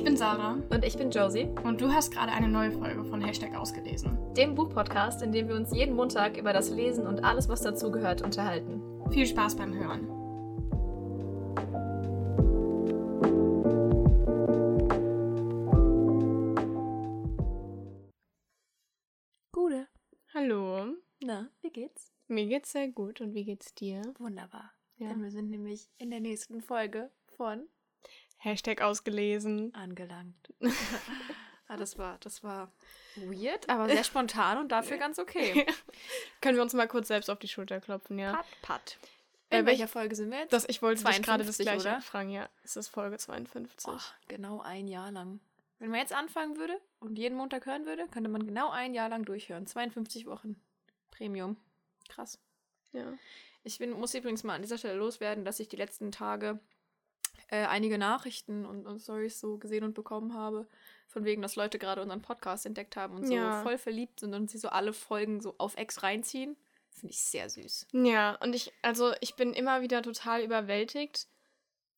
Ich bin Sarah. Und ich bin Josie. Und du hast gerade eine neue Folge von Hashtag ausgelesen. Dem Buchpodcast, in dem wir uns jeden Montag über das Lesen und alles, was dazugehört, unterhalten. Viel Spaß beim Hören. Gute. Hallo. Na, wie geht's? Mir geht's sehr gut. Und wie geht's dir? Wunderbar. Ja. Denn wir sind nämlich in der nächsten Folge von Hashtag ausgelesen. angelangt. ah, das war, das war weird, aber sehr spontan und dafür ganz okay. Können wir uns mal kurz selbst auf die Schulter klopfen, ja? Pat, pat. Äh, In welcher Folge sind wir jetzt? Das, ich wollte dich gerade das 52, gleiche oder? fragen, ja. Es ist Folge 52. Boah, genau ein Jahr lang. Wenn man jetzt anfangen würde und jeden Montag hören würde, könnte man genau ein Jahr lang durchhören. 52 Wochen. Premium. Krass. Ja. Ich bin, muss übrigens mal an dieser Stelle loswerden, dass ich die letzten Tage äh, einige Nachrichten und, und Stories so gesehen und bekommen habe, von wegen, dass Leute gerade unseren Podcast entdeckt haben und so Ja. voll verliebt sind und sie so alle Folgen so auf Ex reinziehen. Finde ich sehr süß. Ja, und ich, also ich bin immer wieder total überwältigt,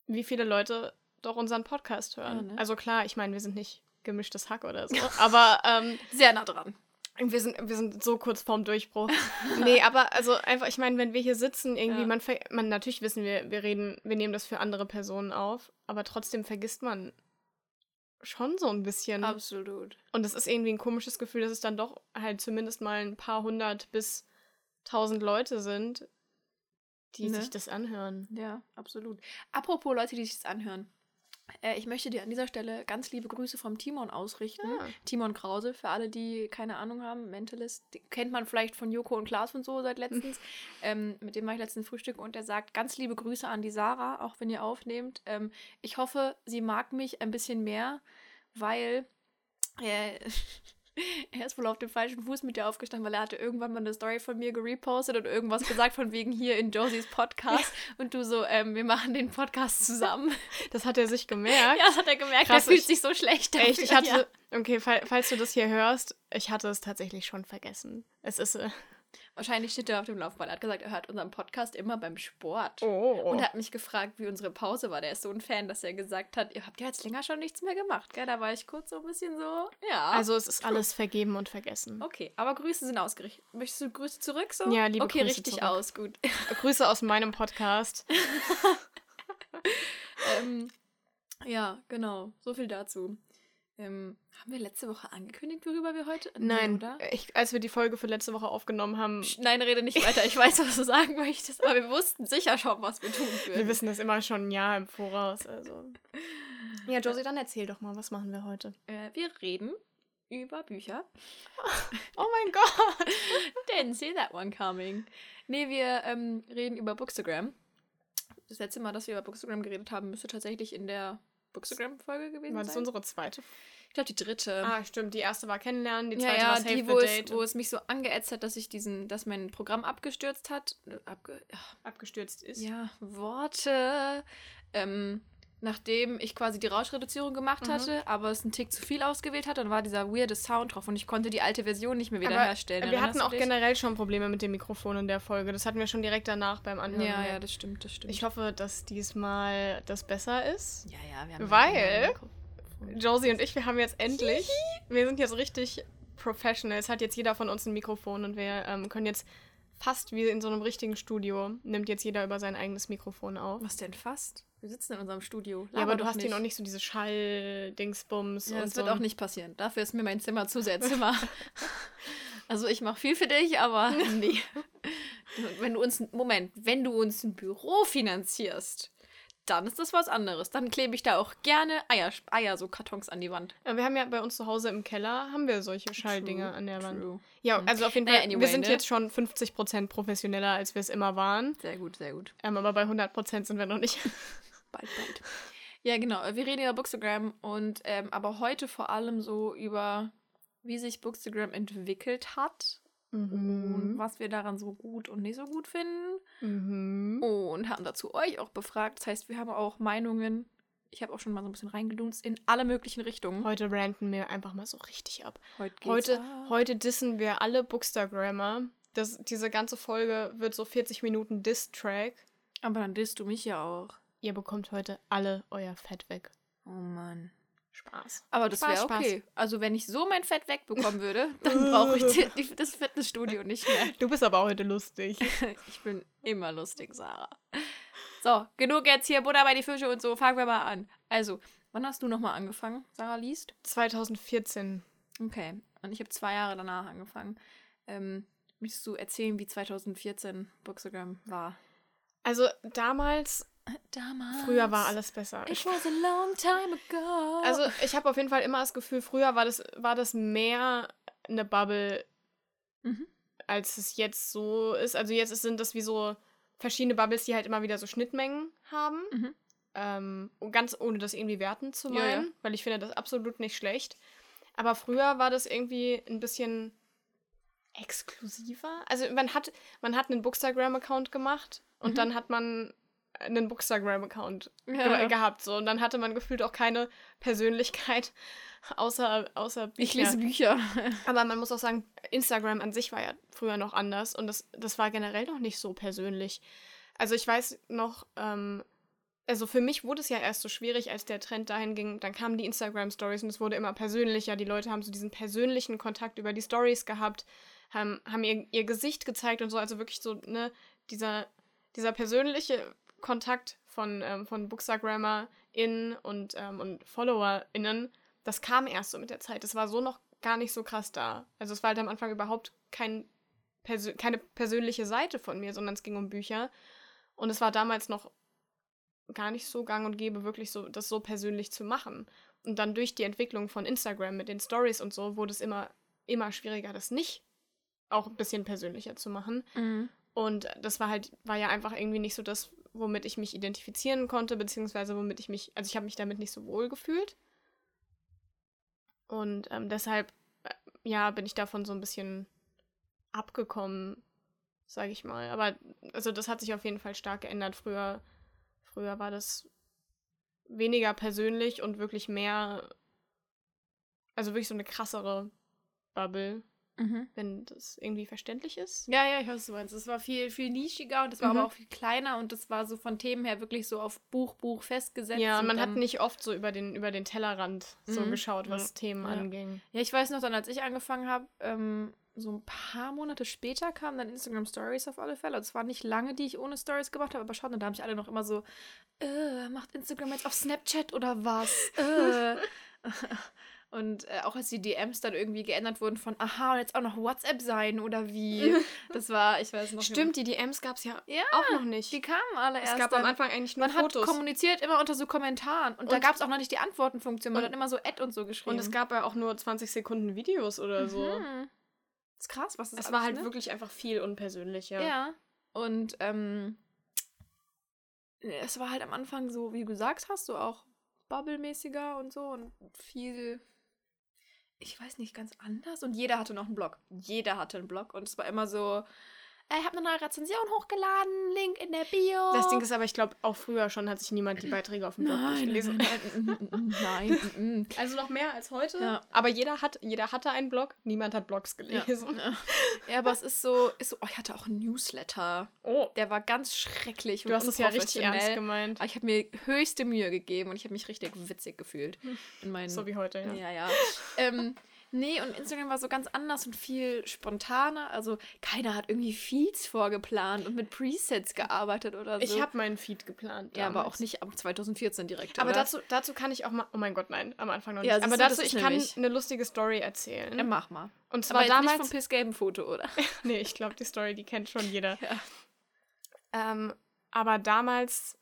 wie viele Leute doch unseren Podcast hören. Ja, ne? Also klar, ich meine, wir sind nicht gemischtes Hack oder so, aber ähm, Sehr nah dran. Wir, sind, wir sind so kurz vorm Durchbruch. nee, aber also einfach, ich meine, wenn wir hier sitzen, irgendwie, Ja. man, ver- man, natürlich wissen wir, wir reden, wir nehmen das für andere Personen auf, aber trotzdem vergisst man schon so ein bisschen. Absolut. Und es ist irgendwie ein komisches Gefühl, dass es dann doch halt zumindest mal ein paar hundert bis tausend Leute sind, die Ne? sich das anhören. Ja, absolut. Apropos Leute, die sich das anhören. Äh, ich möchte dir an dieser Stelle ganz liebe Grüße vom Timon ausrichten. Ah. Timon Krause, für alle, die keine Ahnung haben, Mentalist, kennt man vielleicht von Joko und Klaas und so seit letztens. ähm, mit dem war ich letztens Frühstück und er sagt ganz liebe Grüße an die Sarah, auch wenn ihr aufnehmt. Ähm, ich hoffe, sie mag mich ein bisschen mehr, weil äh, er ist wohl auf dem falschen Fuß mit dir aufgestanden, weil er hatte irgendwann mal eine Story von mir gerepostet und irgendwas gesagt von wegen hier in Josies Podcast und du so, ähm, wir machen den Podcast zusammen. Das hat er sich gemerkt. Ja, das hat er gemerkt. Krass, er fühlt ich- sich so schlecht. dafür. Echt, ich hatte, Ja. okay, fall, falls du das hier hörst, ich hatte es tatsächlich schon vergessen. Es ist, äh, Wahrscheinlich steht er auf dem Laufband. Er hat gesagt, er hört unseren Podcast immer beim Sport. oh. Und hat mich gefragt, wie unsere Pause war. Der ist so ein Fan, dass er gesagt hat, ihr habt ja jetzt länger schon nichts mehr gemacht. Gell? Da war ich kurz so ein bisschen so, ja. also es ist alles vergeben und vergessen. Okay, aber Grüße sind ausgerichtet. Möchtest du Grüße zurück so? Ja, liebe Okay, Grüße richtig zurück. aus, gut. Grüße aus meinem Podcast. ähm, ja, genau. So viel dazu. Ähm, haben wir letzte Woche angekündigt, worüber wir heute? Nein, oder? ich, als wir die Folge für letzte Woche aufgenommen haben, Nein, rede nicht weiter. Ich weiß, was du sagen möchtest, aber wir wussten sicher schon, was wir tun würden. wir wissen das immer schon ein Jahr im Voraus. Also. Ja, Josie, dann erzähl doch mal, was machen wir heute? Äh, wir reden über Bücher. Oh mein Gott! Didn't see that one coming. Nee, wir ähm, reden über Bookstagram. Das letzte Mal, dass wir über Bookstagram geredet haben, müsste tatsächlich in der Bookstagram-Folge gewesen War das sein. unsere zweite? Ich glaube, die dritte. Ah, stimmt. Die erste war Kennenlernen, die zweite ja, war Save die, the wo es, Date. wo es mich so angeätzt hat, dass ich diesen, dass mein Programm abgestürzt hat. Äh, Abge abgestürzt ist. ja, Worte. Ähm, nachdem ich quasi die Rauschreduzierung gemacht Mhm. hatte, aber es einen Tick zu viel ausgewählt hat, dann war dieser weirde Sound drauf und ich konnte die alte Version nicht mehr wiederherstellen. wir hatten auch dich? generell schon Probleme mit dem Mikrofon in der Folge. Das hatten wir schon direkt danach beim Anhören. Ja, ja, das stimmt, das stimmt. Ich hoffe, dass diesmal das besser ist. ja, ja, wir haben Weil- ja. Josie und ich, wir haben jetzt endlich, wir sind jetzt richtig professional. Es hat jetzt jeder von uns ein Mikrofon und wir ähm, können jetzt fast wie in so einem richtigen Studio, nimmt jetzt jeder über sein eigenes Mikrofon auf. Was denn fast? Wir sitzen in unserem Studio. Ja, aber du hast hier noch nicht so diese Schall-Dingsbums. Ja, das so wird auch nicht passieren. Dafür ist mir mein Zimmer zu sehr Zimmer. also ich mache viel für dich, aber nee. Wenn du uns, Moment, wenn du uns ein Büro finanzierst, dann ist das was anderes. Dann klebe ich da auch gerne Eier, Eier so Kartons an die Wand. Ja, wir haben ja bei uns zu Hause im Keller, haben wir solche Schalldinger an der Wand. True. Ja, Hm. also auf jeden Naja, Fall, wir anyway, sind ne? jetzt schon 50% professioneller, als wir es immer waren. Sehr gut, sehr gut. Ähm, aber bei 100% sind wir noch nicht. Bald, bald. Ja, genau. Wir reden über Bookstagram und ähm, aber heute vor allem so über, wie sich Bookstagram entwickelt hat und was wir daran so gut und nicht so gut finden. Mhm. Und haben dazu euch auch befragt. Das heißt, wir haben auch Meinungen. Ich habe auch schon mal so ein bisschen reingedunst in alle möglichen Richtungen. Heute ranten wir einfach mal so richtig ab. Heute geht's Heute, ab. heute dissen wir alle Bookstagrammer. Das, diese ganze Folge wird so 40 Minuten Diss-Track. Aber dann disst du mich ja auch. Ihr bekommt heute alle euer Fett weg. Oh Mann. Spaß. Aber das Spaß, wäre Spaß. okay. Also wenn ich so mein Fett wegbekommen würde, dann brauche ich die, die, das Fitnessstudio nicht mehr. Du bist aber heute lustig. Ich bin immer lustig, Sarah. So, genug jetzt hier Butter bei die Fische und so. Fangen wir mal an. Also, wann hast du nochmal angefangen? Sarah liest? 2014. Okay. Und ich habe zwei Jahre danach angefangen. Ähm, möchtest du erzählen, wie 2014 Bookstagram war? Also damals, Damals. früher war alles besser. It was a long time ago. Also ich habe auf jeden Fall immer das Gefühl, früher war das, war das mehr eine Bubble, Mhm. als es jetzt so ist. Also jetzt sind das wie so verschiedene Bubbles, die halt immer wieder so Schnittmengen haben. Mhm. Ähm, ganz ohne das irgendwie werten zu Ja, meinen, ja. weil ich finde das absolut nicht schlecht. Aber früher war das irgendwie ein bisschen exklusiver. Also man hat, man hat einen Bookstagram-Account gemacht und Mhm. dann hat man einen Bookstagram-Account Ja. ge gehabt. So. Und dann hatte man gefühlt auch keine Persönlichkeit außer, außer Bücher. ich lese Bücher. Aber man muss auch sagen, Instagram an sich war ja früher noch anders und das, das war generell noch nicht so persönlich. Also ich weiß noch, ähm, also für mich wurde es ja erst so schwierig, als der Trend dahin ging, dann kamen die Instagram-Stories und es wurde immer persönlicher. Die Leute haben so diesen persönlichen Kontakt über die Stories gehabt, haben, haben ihr, ihr Gesicht gezeigt und so, also wirklich so, ne, dieser, dieser persönliche Kontakt von, ähm, von BookstagrammerInnen und, ähm, und FollowerInnen, das kam erst so mit der Zeit. Das war so noch gar nicht so krass da. Also es war halt am Anfang überhaupt kein Persö keine persönliche Seite von mir, sondern es ging um Bücher. Und es war damals noch gar nicht so gang und gäbe, wirklich so, das so persönlich zu machen. Und dann durch die Entwicklung von Instagram mit den Stories und so, wurde es immer, immer schwieriger, das nicht auch ein bisschen persönlicher zu machen. Mhm. Und das war halt, war ja einfach irgendwie nicht so das, womit ich mich identifizieren konnte, beziehungsweise womit ich mich, also ich habe mich damit nicht so wohl gefühlt. Und ähm, deshalb, äh, ja, bin ich davon so ein bisschen abgekommen, sage ich mal. Aber also das hat sich auf jeden Fall stark geändert. Früher, früher war das weniger persönlich und wirklich mehr, also wirklich so eine krassere Bubble, Mhm. wenn das irgendwie verständlich ist. Ja, ja, ich weiß, was du meinst. Es war viel, viel nischiger und es war Mhm. aber auch viel kleiner und es war so von Themen her wirklich so auf Buch, Buch festgesetzt. Ja, und man hat nicht oft so über den, über den Tellerrand so Mhm. geschaut, was Ja. Themen Ja. anging. Ja, ich weiß noch dann, als ich angefangen habe, ähm, so ein paar Monate später kamen dann Instagram Stories auf alle Fälle. Also es war nicht lange, die ich ohne Stories gemacht habe, aber schaut, da haben sich alle noch immer so, äh, macht Instagram jetzt auf Snapchat oder was? Äh. Und äh, auch als die DMs dann irgendwie geändert wurden von, aha, und jetzt auch noch WhatsApp sein oder wie. Das war, ich weiß noch Stimmt, die DMs gab es ja, Ja, auch noch nicht. Die kamen alle es erst. gab dann. am Anfang eigentlich nur man hat Fotos. kommuniziert immer unter so Kommentaren. Und, da Und- gab es auch noch nicht die Antwortenfunktion. Man hat immer so Ad und so geschrieben. Und es gab ja auch nur 20 Sekunden Videos oder so. Mhm. ist krass, was das Es alles, war halt ne? wirklich einfach viel unpersönlicher. Ja. Und ähm, es war halt am Anfang so, wie du gesagt hast, so auch Bubble-mäßiger und so und viel, ich weiß nicht, ganz anders. Und jeder hatte noch einen Blog. Jeder hatte einen Blog. Und es war immer so, ich habe eine neue Rezension hochgeladen, Link in der Bio. Das Ding ist aber, ich glaube, auch früher schon hat sich niemand die Beiträge auf dem Blog nein, durchgelesen. nein, nein. Also noch mehr als heute. Ja. Aber jeder hat, jeder hatte einen Blog, niemand hat Blogs gelesen. Ja. ja, aber es ist so, ist so, oh, ich hatte auch einen Newsletter. Oh, Der war ganz schrecklich. du und hast es ja richtig ernst gemeint. Aber ich habe mir höchste Mühe gegeben und ich habe mich richtig witzig gefühlt. In meinen, So wie heute, ja. ja, ja. ähm, nee, und Instagram war so ganz anders und viel spontaner. Also keiner hat irgendwie Feeds vorgeplant und mit Presets gearbeitet oder so. Ich habe meinen Feed geplant. ja, aber damals. auch nicht ab 2014 direkt. Aber oder? dazu, dazu kann ich auch mal. Oh mein Gott, nein, am Anfang noch nicht. Ja, aber dazu, ich kann nämlich- eine lustige Story erzählen. ja, mach mal. Und Aber zwar jetzt damals. nicht vom pissgelben Foto, oder? nee, ich glaube, die Story, die kennt schon jeder. Ja. Ähm, aber damals,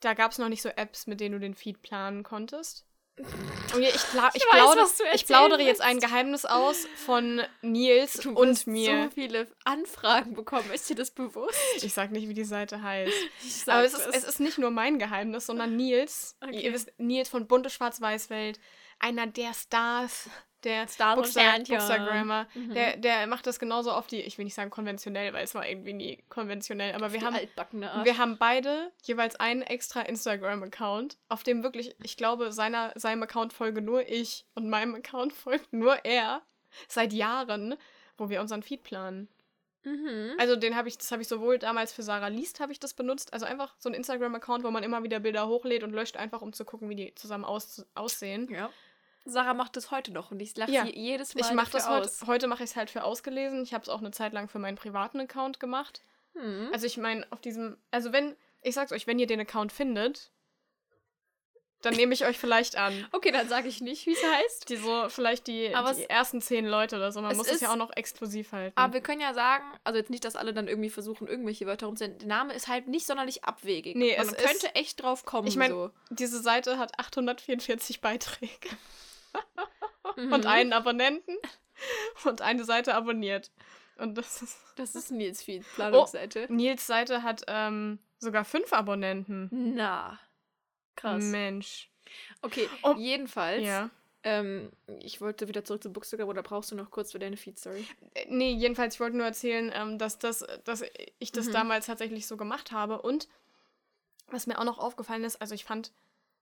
da gab es noch nicht so Apps, mit denen du den Feed planen konntest. Und ich, pla ich, weiß, plaudere, ich plaudere jetzt ein Geheimnis aus von Nils Du und mir. so viele Anfragen bekommen. Ist dir das bewusst? Ich sag nicht, wie die Seite heißt. Ich Aber es ist, es ist nicht nur mein Geheimnis, sondern Nils. Okay. Ihr wisst, Nils von Bunte Schwarz-Weiß-Welt, einer der Stars der Sternchen. Bookstagrammer. Mhm. Der, der macht das genauso auf die, ich will nicht sagen konventionell, weil es war irgendwie nie konventionell, aber wir haben, wir haben beide jeweils einen extra Instagram-Account, auf dem wirklich, ich glaube, seiner, seinem Account folge nur ich und meinem Account folgt nur er seit Jahren, wo wir unseren Feed planen. Mhm. Also den habe ich, das habe ich sowohl damals für Sarah Liest habe ich das benutzt, also einfach so ein Instagram-Account, wo man immer wieder Bilder hochlädt und löscht, einfach um zu gucken, wie die zusammen aus, aussehen. Ja. Sarah macht das heute noch und ich lache Ja. sie jedes Mal Ich mache das heute, aus. heute mache ich es halt für ausgelesen. Ich habe es auch eine Zeit lang für meinen privaten Account gemacht. Hm. Also ich meine, auf diesem, also wenn, ich sag's euch, wenn ihr den Account findet, dann nehme ich euch vielleicht an. Okay, dann sage ich nicht, wie es heißt. Die so, vielleicht die, die ersten zehn Leute oder so. Man es muss es ja auch noch exklusiv halten. Aber wir können ja sagen, also jetzt nicht, dass alle dann irgendwie versuchen, irgendwelche Wörter rumzunennen. Der Name ist halt nicht sonderlich abwegig. Nee, Man es könnte echt drauf kommen. Ich meine, so. diese Seite hat 844 Beiträge Mhm. und einen Abonnenten und eine Seite abonniert. Und das ist. Das ist Nils Feed, Oh. Planungsseite. Nils Seite hat ähm, sogar fünf Abonnenten. Na. Krass. Mensch. Okay, Oh. jedenfalls. Ja. Ähm, ich wollte wieder zurück zu Bookstagram oder brauchst du noch kurz für deine Feed-Story? Äh, Nee, jedenfalls, ich wollte nur erzählen, ähm, dass, das, dass ich das Mhm. damals tatsächlich so gemacht habe. Und was mir auch noch aufgefallen ist, also ich fand,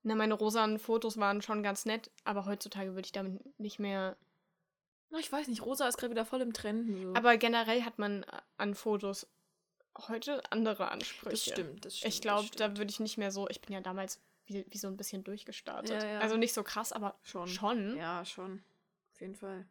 ne, meine rosanen Fotos waren schon ganz nett, aber heutzutage würde ich damit nicht mehr. Na, ich weiß nicht, Rosa ist gerade wieder voll im Trend. So. Aber generell hat man an Fotos heute andere Ansprüche. das stimmt, das stimmt. Ich glaube, da würde ich nicht mehr so. Ich bin ja damals wie, wie so ein bisschen durchgestartet. Ja, ja. Also nicht so krass, aber schon. schon. Ja, schon. Auf jeden Fall.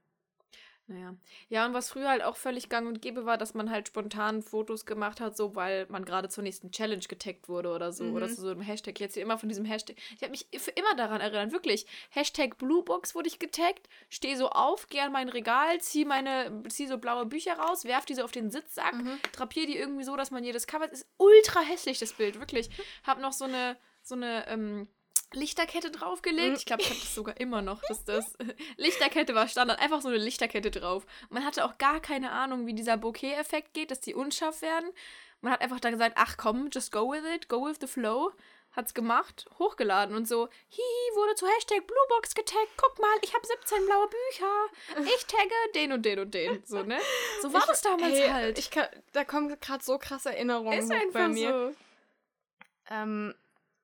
Naja. Ja, und was früher halt auch völlig gang und gäbe war, dass man halt spontan Fotos gemacht hat, so weil man gerade zur nächsten Challenge getaggt wurde oder so. Mhm. Oder zu so einem Hashtag. Jetzt immer von diesem Hashtag. Ich habe mich für immer daran erinnert, wirklich. Hashtag Bluebox wurde ich getaggt, stehe so auf, gehe an mein Regal, ziehe meine, zieh so blaue Bücher raus, werf die so auf den Sitzsack, Mhm. drapiere die irgendwie so, dass man jedes Cover. Ist ultra hässlich, das Bild, wirklich. Hab noch so eine, so eine, ähm, Lichterkette draufgelegt. Mhm. Ich glaube, ich habe das sogar immer noch. Dass das Lichterkette war Standard. Einfach so eine Lichterkette drauf. Man hatte auch gar keine Ahnung, wie dieser Bokeh-Effekt geht, dass die unscharf werden. Man hat einfach da gesagt, ach komm, just go with it, go with the flow. Hat's gemacht, hochgeladen und so, hihi, wurde zu Hashtag Bluebox getaggt. Guck mal, ich habe 17 blaue Bücher. Ich tagge den und den und den. So, ne? So war Ich- das damals hey, halt. Ich kann, da kommen gerade so krasse Erinnerungen ist einfach bei mir. so. Ähm,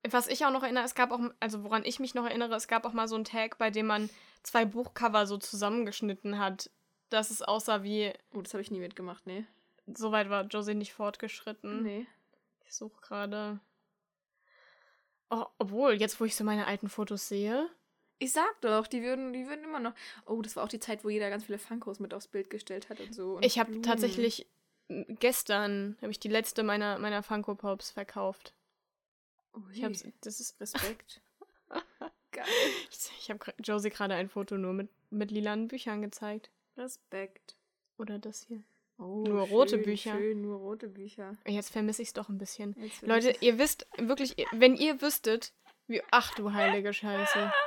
was ich auch noch erinnere, es gab auch, also woran ich mich noch erinnere, es gab auch mal so einen Tag, bei dem man zwei Buchcover so zusammengeschnitten hat, dass es aussah wie, Oh, das habe ich nie mitgemacht, nee. soweit war Josie nicht fortgeschritten. Nee. Ich suche gerade. Oh, obwohl, jetzt wo ich so meine alten Fotos sehe. Ich sag doch, die würden, die würden immer noch. Oh, das war auch die Zeit, wo jeder ganz viele Funkos mit aufs Bild gestellt hat und so. Und Ich habe tatsächlich gestern habe ich die letzte meiner meiner Funko Pops verkauft. Ui, Ich habe das ist Respekt. Geil. ich, ich habe Josie gerade ein Foto nur mit mit lilanen Büchern gezeigt Respekt. oder das hier. Oh, Nur rote schön, Bücher. Schön, nur rote Bücher. Jetzt vermisse ich es doch ein bisschen. Leute, ihr wisst wirklich, wenn ihr wüsstet, wie ach du heilige Scheiße.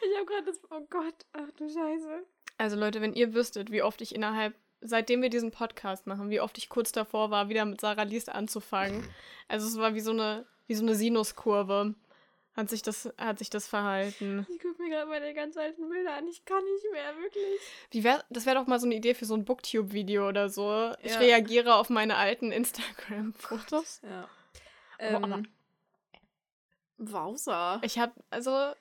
Ich habe gerade das. Oh Gott, ach du Scheiße. Also Leute, wenn ihr wüsstet, wie oft ich innerhalb seitdem wir diesen Podcast machen, wie oft ich kurz davor war, wieder mit Sarah Liest anzufangen. Also es war wie so eine wie so eine Sinuskurve. Hat sich das hat sich das verhalten. Ich gucke mir gerade meine ganz alten Bilder an. Ich kann nicht mehr, wirklich. Wie wär, das wäre doch mal so eine Idee für so ein Booktube Video oder so. Ich Ja. reagiere auf meine alten Instagram Fotos. Ja. Ähm, Wowser. Ich habe also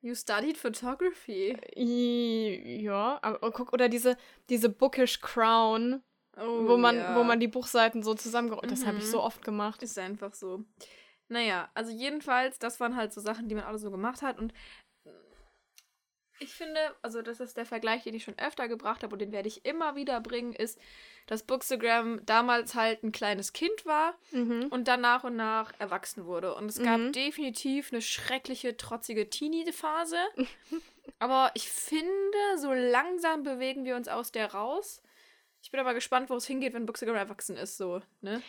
You studied photography. ja, aber oh, guck oder diese diese Bookish Crown, Oh, wo man ja. wo man die Buchseiten so zusammengerollt. Das habe ich Mhm. so oft gemacht. Ist einfach so. Naja, also jedenfalls, das waren halt so Sachen, die man alle so gemacht hat. Und ich finde, also das ist der Vergleich, den ich schon öfter gebracht habe und den werde ich immer wieder bringen, ist, dass Bookstagram damals halt ein kleines Kind war Mhm. und dann nach und nach erwachsen wurde. Und es gab Mhm. definitiv eine schreckliche, trotzige Teenie-Phase. aber ich finde, so langsam bewegen wir uns aus der raus. Ich bin aber gespannt, wo es hingeht, wenn Bookstagram erwachsen ist, so, ne?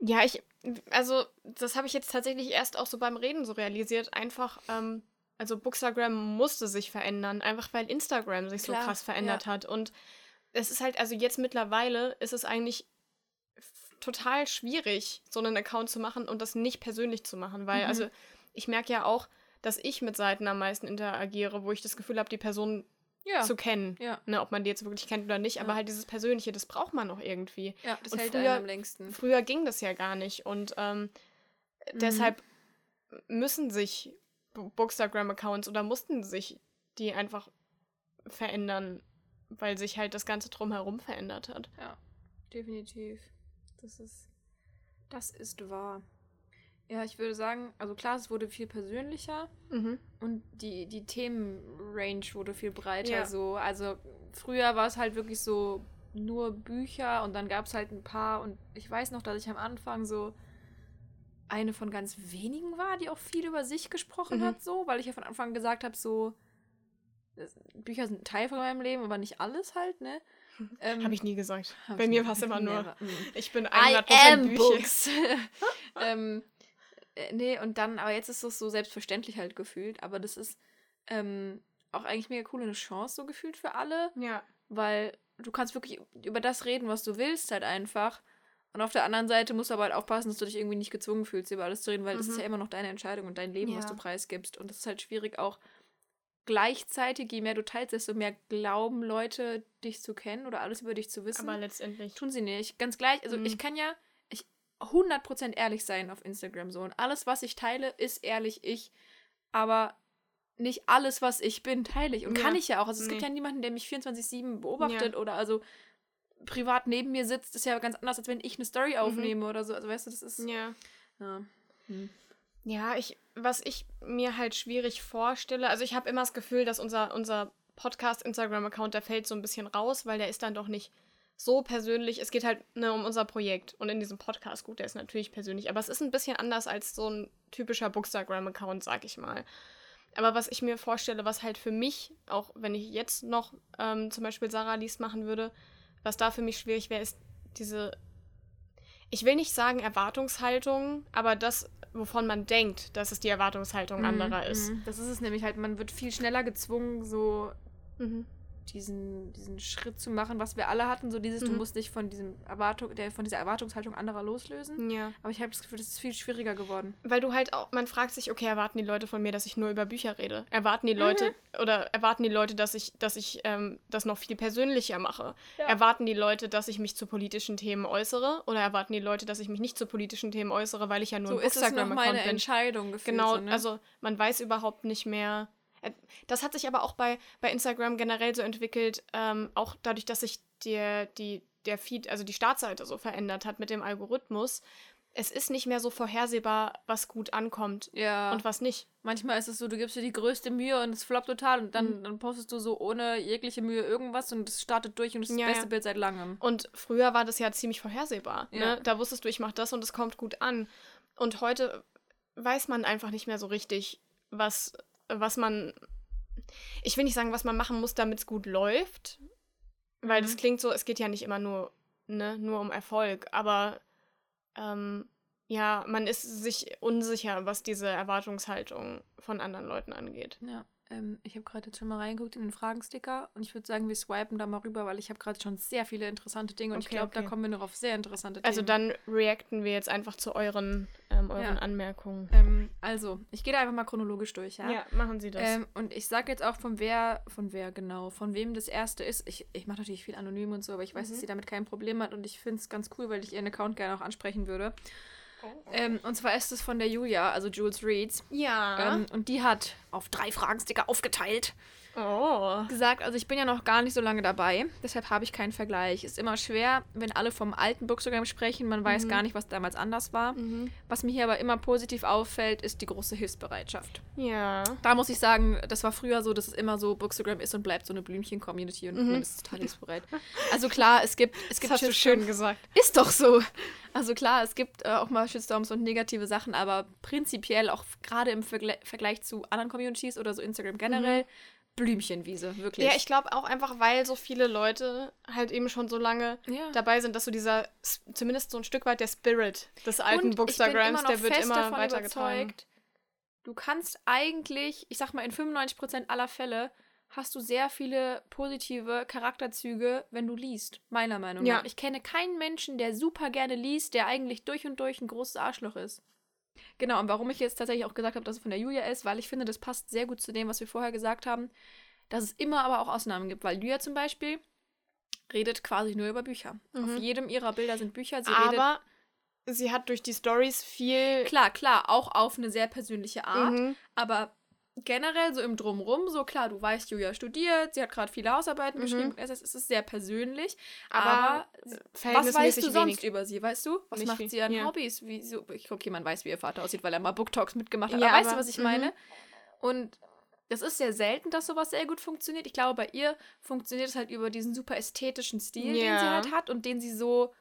Ja, ich, also, das habe ich jetzt tatsächlich erst auch so beim Reden so realisiert. Einfach, ähm, also Bookstagram musste sich verändern, einfach weil Instagram sich Klar, so krass verändert ja. hat. Und es ist halt, also jetzt mittlerweile ist es eigentlich total schwierig, so einen Account zu machen und das nicht persönlich zu machen, weil, Mhm. also, ich merke ja auch, dass ich mit Seiten am meisten interagiere, wo ich das Gefühl habe, die Person Ja. zu kennen. ja. Ne, ob man die jetzt wirklich kennt oder nicht, aber Ja. halt dieses Persönliche, das braucht man noch irgendwie. Ja, das Und hält früher- am längsten. Früher ging das ja gar nicht und ähm, Mhm. deshalb müssen sich Bookstagram-Accounts oder mussten sich die einfach verändern, weil sich halt das Ganze drumherum verändert hat. Ja, definitiv. Das ist, das ist wahr. Ja, ich würde sagen, also klar, es wurde viel persönlicher Mhm. und die, die Themenrange wurde viel breiter. Ja. So. Also früher war es halt wirklich so nur Bücher und dann gab es halt ein paar und ich weiß noch, dass ich am Anfang so eine von ganz wenigen war, die auch viel über sich gesprochen Mhm. hat, so, weil ich ja von Anfang an gesagt habe, so Bücher sind ein Teil von meinem Leben, aber nicht alles halt, ne? Ähm, Habe ich nie gesagt. Bei mir war es immer nur, never. Mm. ich bin I 100% am Bücher. Books. ähm, äh, nee, und dann, aber jetzt ist es so selbstverständlich halt gefühlt, aber das ist ähm, auch eigentlich mega cool eine Chance so gefühlt für alle, Ja. weil du kannst wirklich über das reden, was du willst, halt einfach. Und auf der anderen Seite musst du aber halt aufpassen, dass du dich irgendwie nicht gezwungen fühlst, über alles zu reden, weil es ist Mhm. ja immer noch deine Entscheidung und dein Leben, was Ja. du preisgibst. Und das ist halt schwierig auch gleichzeitig, je mehr du teilst, desto mehr glauben Leute, dich zu kennen oder alles über dich zu wissen. Aber letztendlich. Tun sie nicht. Ganz gleich. Also Mhm. ich kann ja ich 100% ehrlich sein auf Instagram so. Und alles, was ich teile, ist ehrlich ich. Aber nicht alles, was ich bin, teile ich. Und Ja. kann ich ja auch. Also es gibt Nee. ja niemanden, der mich 24-7 beobachtet oder also privat neben mir sitzt. ist ja ganz anders, als wenn ich eine Story aufnehme oder so. Also weißt du, das ist... Mhm. Ja. Ja. Hm. Ja, ich, was ich mir halt schwierig vorstelle, also ich habe immer das Gefühl, dass unser, unser Podcast-Instagram-Account, der fällt so ein bisschen raus, weil der ist dann doch nicht so persönlich. Es geht halt ne, um unser Projekt und in diesem Podcast, gut, der ist natürlich persönlich, aber es ist ein bisschen anders als so ein typischer Bookstagram-Account, sag ich mal. Aber was ich mir vorstelle, was halt für mich, auch wenn ich jetzt noch ähm, zum Beispiel Sarah liest machen würde, was da für mich schwierig wäre, ist diese, ich will nicht sagen Erwartungshaltung, aber das, wovon man denkt, dass es die Erwartungshaltung anderer ist. Mhm. Das ist es nämlich halt. Man wird viel schneller gezwungen, so Mhm. Diesen, diesen Schritt zu machen, was wir alle hatten, so dieses, du Mhm. musst dich von diesem Erwartung, der, von dieser Erwartungshaltung anderer loslösen. Ja. Aber ich habe das Gefühl, das ist viel schwieriger geworden. Weil du halt auch, man fragt sich, okay, erwarten die Leute von mir, dass ich nur über Bücher rede? Erwarten die Leute, oder erwarten die Leute, dass ich, dass ich ähm, das noch viel persönlicher mache? Ja. Erwarten die Leute, dass ich mich zu politischen Themen äußere? Oder erwarten die Leute, dass ich mich nicht zu politischen Themen äußere, weil ich ja nur So ein ist es noch meine bin? Entscheidung gefühlt. Genau, so, ne? also man weiß überhaupt nicht mehr. Das hat sich aber auch bei, bei Instagram generell so entwickelt, ähm, auch dadurch, dass sich der, die, der Feed, also die Startseite so verändert hat mit dem Algorithmus. Es ist nicht mehr so vorhersehbar, was gut ankommt ja. und was nicht. manchmal ist es so, du gibst dir die größte Mühe und es floppt total und dann, Mhm. dann postest du so ohne jegliche Mühe irgendwas und es startet durch und es ist Ja, das beste ja. Bild seit langem. Und früher war das ja ziemlich vorhersehbar. Ne? Da wusstest du, ich mache das und es kommt gut an. Und heute weiß man einfach nicht mehr so richtig, was, was man. Ich will nicht sagen, was man machen muss, damit es gut läuft. Weil Mhm. das klingt so, es geht ja nicht immer nur, ne, nur um Erfolg. Aber ähm, ja, man ist sich unsicher, was diese Erwartungshaltung von anderen Leuten angeht. Ja, ähm, ich habe gerade jetzt schon mal reingeguckt in den Fragensticker und ich würde sagen, wir swipen da mal rüber, weil ich habe gerade schon sehr viele interessante Dinge und ich Okay, glaube, da okay. kommen wir noch auf sehr interessante Themen. Also dann reacten wir jetzt einfach zu euren, ähm, euren Ja. Anmerkungen. Ähm, also, ich gehe da einfach mal chronologisch durch, ja? Ja, machen Sie das. Ähm, und ich sage jetzt auch von wer, von wer genau, von wem das erste ist. Ich, ich mache natürlich viel anonym und so, aber ich weiß, Mhm. dass sie damit kein Problem hat und ich finde es ganz cool, weil ich ihren Account gerne auch ansprechen würde. Ähm, und zwar ist es von der Julia, also Jules Reeds. ja. Ähm, und die hat auf drei Fragensticker aufgeteilt oh. gesagt, also ich bin ja noch gar nicht so lange dabei, deshalb habe ich keinen Vergleich. Ist immer schwer, wenn alle vom alten Bookstagram sprechen, man weiß Mhm. gar nicht, was damals anders war. Mhm. Was mir hier aber immer positiv auffällt, ist die große Hilfsbereitschaft. Ja. Da muss ich sagen, das war früher so, dass es immer so, Bookstagram ist und bleibt so eine Blümchen-Community und Mhm. man ist total hilfsbereit. Also klar, es gibt, es Das gibt hast du schön gesagt. Ist doch so. Also klar, es gibt äh, auch mal Shitstorms und negative Sachen, aber prinzipiell auch gerade im Vergle Vergleich zu anderen Communities oder so Instagram generell, Blümchenwiese, wirklich. Ja, ich glaube auch einfach, weil so viele Leute halt eben schon so lange Ja. dabei sind, dass so dieser, zumindest so ein Stück weit der Spirit des alten Und Bookstagrams, der wird immer weitergetragen. Du kannst eigentlich, ich sag mal, in 95% aller Fälle hast du sehr viele positive Charakterzüge, wenn du liest, meiner Meinung Ja. nach. Ich kenne keinen Menschen, der super gerne liest, der eigentlich durch und durch ein großes Arschloch ist. Genau, und warum ich jetzt tatsächlich auch gesagt habe, dass es von der Julia ist, weil ich finde, das passt sehr gut zu dem, was wir vorher gesagt haben, dass es immer aber auch Ausnahmen gibt, weil Julia zum Beispiel redet quasi nur über Bücher. Auf Mhm. jedem ihrer Bilder sind Bücher. Sie Aber sie hat durch die Stories viel. Klar, klar, auch auf eine sehr persönliche Art. Mhm. Aber generell so im Drumrum, so klar, du weißt, Julia studiert, sie hat gerade viele Hausarbeiten Mhm. geschrieben, es ist, es ist sehr persönlich, Aber, aber, was weißt du sonst wenig. über sie, weißt du? Was Nicht macht sie an ja. Hobbys? Wie, so, ich, okay, man weiß, wie ihr Vater aussieht, weil er mal Book Talks mitgemacht hat, Ja, aber weißt du, aber- was ich mhm. meine? Und das ist sehr selten, dass sowas sehr gut funktioniert. Ich glaube, bei ihr funktioniert es halt über diesen super ästhetischen Stil, den sie Ja. halt hat und den sie so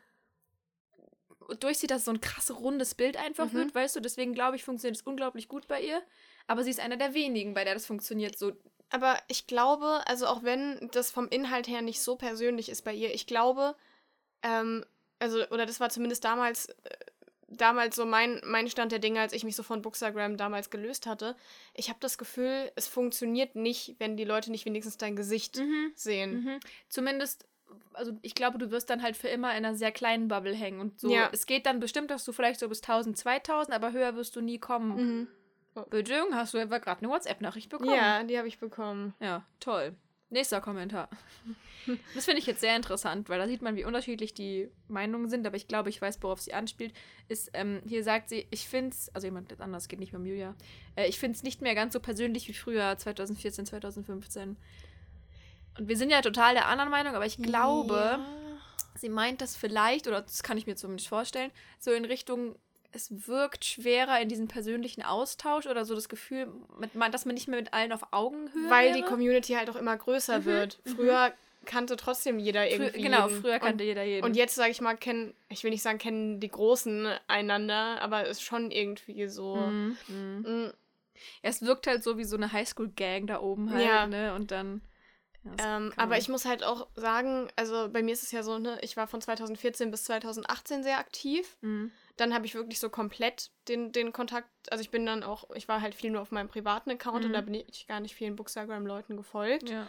durchzieht, dass so ein krass rundes Bild einfach Mhm. wird, weißt du? Deswegen glaube ich, funktioniert es unglaublich gut bei ihr. Aber sie ist einer der wenigen, bei der das funktioniert so. Aber ich glaube, also auch wenn das vom Inhalt her nicht so persönlich ist bei ihr, ich glaube, ähm, also, oder das war zumindest damals, äh, damals so mein, mein Stand der Dinge, als ich mich so von Bookstagram damals gelöst hatte. Ich habe das Gefühl, es funktioniert nicht, wenn die Leute nicht wenigstens dein Gesicht sehen. Mhm. Zumindest, also ich glaube, du wirst dann halt für immer in einer sehr kleinen Bubble hängen und so. Ja. Es geht dann bestimmt, dass du vielleicht so bis 1000, 2000, aber höher wirst du nie kommen. Mhm. Böjung, hast du etwa gerade eine WhatsApp-Nachricht bekommen? Ja, die habe ich bekommen. Ja, toll. Nächster Kommentar. Das finde ich jetzt sehr interessant, weil da sieht man, wie unterschiedlich die Meinungen sind, aber ich glaube, ich weiß, worauf sie anspielt. Ist, ähm, hier sagt sie, ich finde es, also jemand anders, geht nicht mehr um Julia, äh, ich finde es nicht mehr ganz so persönlich wie früher, 2014, 2015. Und wir sind ja total der anderen Meinung, aber ich glaube, Ja. sie meint das vielleicht, oder das kann ich mir zumindest vorstellen, so in Richtung, es wirkt schwerer in diesen persönlichen Austausch oder so das Gefühl, man- dass man nicht mehr mit allen auf Augenhöhe Weil die wäre. Community halt auch immer größer Mhm, wird. Früher kannte trotzdem jeder Frü irgendwie. genau, jeden. früher Und kannte jeder jeden. Und jetzt, sage ich mal, kennen, ich will nicht sagen, kennen die Großen einander, aber ist schon irgendwie so. Mhm. Mhm. Mm, Ja, es wirkt halt so wie so eine Highschool-Gang da oben halt, Ja. ne? Und dann. Ja, Ähm, aber ich muss halt auch sagen, also bei mir ist es ja so, ne, ich war von 2014 bis 2018 sehr aktiv. Mhm. Dann habe ich wirklich so komplett den, den Kontakt, also ich bin dann auch, ich war halt viel nur auf meinem privaten Account und Mhm. da bin ich gar nicht vielen Bookstagram-Leuten gefolgt. Ja.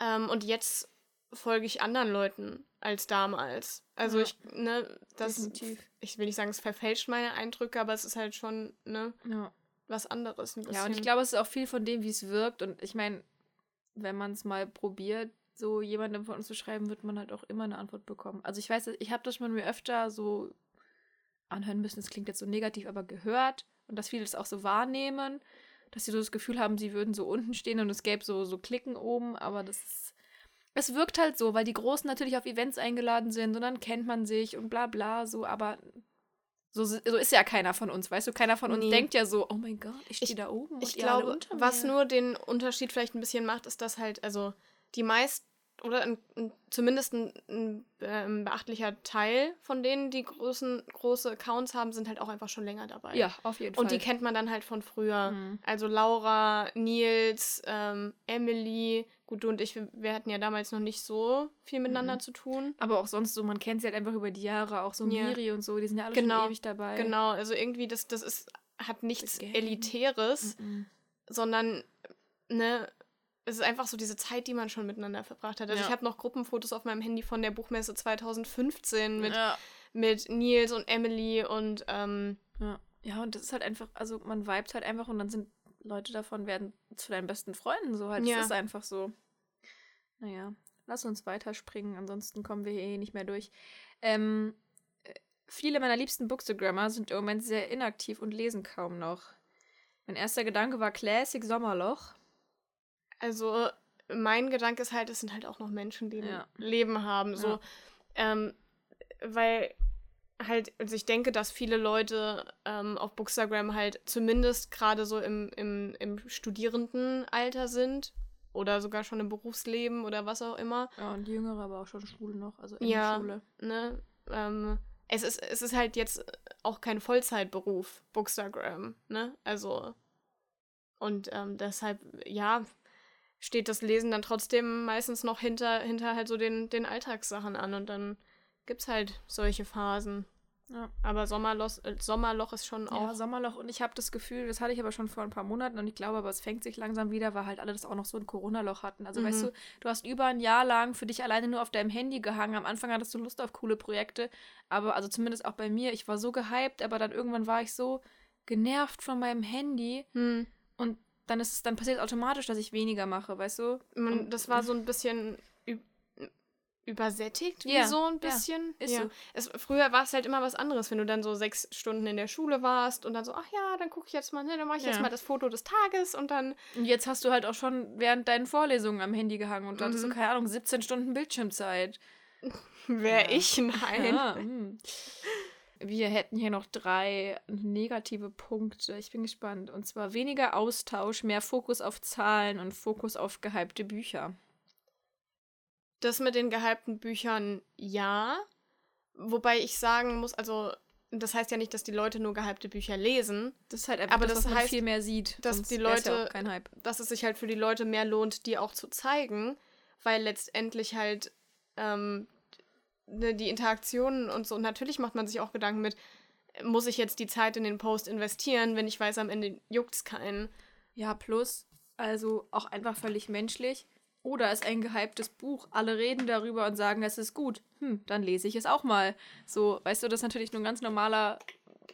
Ähm, und jetzt folge ich anderen Leuten als damals. Also Ja. ich, ne, das, Definitiv. ich will nicht sagen, es verfälscht meine Eindrücke, aber es ist halt schon, ne, ja. was anderes. Ja, und ich glaube, es ist auch viel von dem, wie es wirkt. Und ich meine, wenn man es mal probiert, so jemandem von uns zu schreiben, wird man halt auch immer eine Antwort bekommen. Also ich weiß, ich habe das schon mir öfter so anhören müssen, das klingt jetzt so negativ, aber gehört und dass viele das auch so wahrnehmen, dass sie so das Gefühl haben, sie würden so unten stehen und es gäbe so, so Klicken oben, aber das ist, es wirkt halt so, weil die Großen natürlich auf Events eingeladen sind und dann kennt man sich und bla bla so, aber so, so ist ja keiner von uns, weißt du? Keiner von uns Nee. denkt ja so, oh mein Gott, ich stehe da oben. und Ich glaube, was nur den Unterschied vielleicht ein bisschen macht, ist, dass halt, also die meist oder ein, ein, zumindest ein, ein ähm, beachtlicher Teil von denen, die großen, große Accounts haben, sind halt auch einfach schon länger dabei. Ja, auf jeden Fall. Und die kennt man dann halt von früher. Mhm. Also Laura, Nils, ähm, Emily, gut, du und ich, wir, wir hatten ja damals noch nicht so viel miteinander Mhm. zu tun. Aber auch sonst so, man kennt sie halt einfach über die Jahre, auch so Ja. Miri und so, die sind ja alle Genau, schon ewig dabei. Genau, also irgendwie, das, das ist, hat nichts. Elitäres. Mhm. sondern ne, es ist einfach so diese Zeit, die man schon miteinander verbracht hat. Also Ja. ich habe noch Gruppenfotos auf meinem Handy von der Buchmesse 2015 mit, Ja. mit Nils und Emily und ähm, Ja. ja, und das ist halt einfach, also man vibet halt einfach und dann sind Leute davon werden zu deinen besten Freunden so halt. Ja. Das ist einfach so. Naja, lass uns weiterspringen, ansonsten kommen wir hier eh nicht mehr durch. Ähm, äh, viele meiner liebsten Bookstagrammer sind im Moment sehr inaktiv und lesen kaum noch. Mein erster Gedanke war Classic Sommerloch. Also mein Gedanke ist halt, es sind halt auch noch Menschen, die Ja. ein Leben haben. So, Ja. ähm, weil halt, also ich denke, dass viele Leute ähm, auf Bookstagram halt zumindest gerade so im, im, im Studierendenalter sind oder sogar schon im Berufsleben oder was auch immer. Ja, und Jüngere, aber auch schon Schule noch, also in Ja. der Schule. ne, ähm, es ist, es ist halt jetzt auch kein Vollzeitberuf, Bookstagram, ne? Also, und ähm, deshalb, ja, steht das Lesen dann trotzdem meistens noch hinter, hinter halt so den, den Alltagssachen an und dann gibt's halt solche Phasen. Ja. Aber Sommerloch, äh, Sommerloch ist schon Ja, auch. Sommerloch und ich habe das Gefühl, das hatte ich aber schon vor ein paar Monaten und ich glaube, aber es fängt sich langsam wieder, weil halt alle das auch noch so ein Corona-Loch hatten. Also Mhm. weißt du, du hast über ein Jahr lang für dich alleine nur auf deinem Handy gehangen. Am Anfang hattest du Lust auf coole Projekte, aber also zumindest auch bei mir, ich war so gehypt, aber dann irgendwann war ich so genervt von meinem Handy Hm, und dann ist es dann passiert automatisch, dass ich weniger mache, weißt du? man, das war so ein bisschen. üb- übersättigt, wie Ja, so ein ja, bisschen. ist so. Es, früher war es halt immer was anderes, wenn du dann so sechs Stunden in der Schule warst und dann so, ach ja, dann gucke ich jetzt mal, ne, dann mache ich Ja. jetzt mal das Foto des Tages und dann. Und jetzt hast du halt auch schon während deinen Vorlesungen am Handy gehangen und da hattest Mhm. keine Ahnung, 17 Stunden Bildschirmzeit. Ja. ich? Nein. Ja, hm. Wir hätten hier noch drei negative Punkte. Ich bin gespannt. Und zwar weniger Austausch, mehr Fokus auf Zahlen und Fokus auf gehypte Bücher. Das mit den gehypten Büchern, ja. Wobei ich sagen muss, also, das heißt ja nicht, dass die Leute nur gehypte Bücher lesen, Das ist halt einfach Aber das, das was man heißt, viel mehr sieht. dass die Ja Leute- Hype. dass es sich halt für die Leute mehr lohnt, die auch zu zeigen, weil letztendlich halt ähm, ne, die Interaktionen und so, und natürlich macht man sich auch Gedanken mit, muss ich jetzt die Zeit in den Post investieren, wenn ich weiß, am Ende juckt's keinen. Ja, plus, also auch einfach völlig menschlich. Oder ist ein gehyptes Buch. Alle reden darüber und sagen, es ist gut. Hm, dann lese ich es auch mal. So, weißt du, das ist natürlich nur ein ganz normaler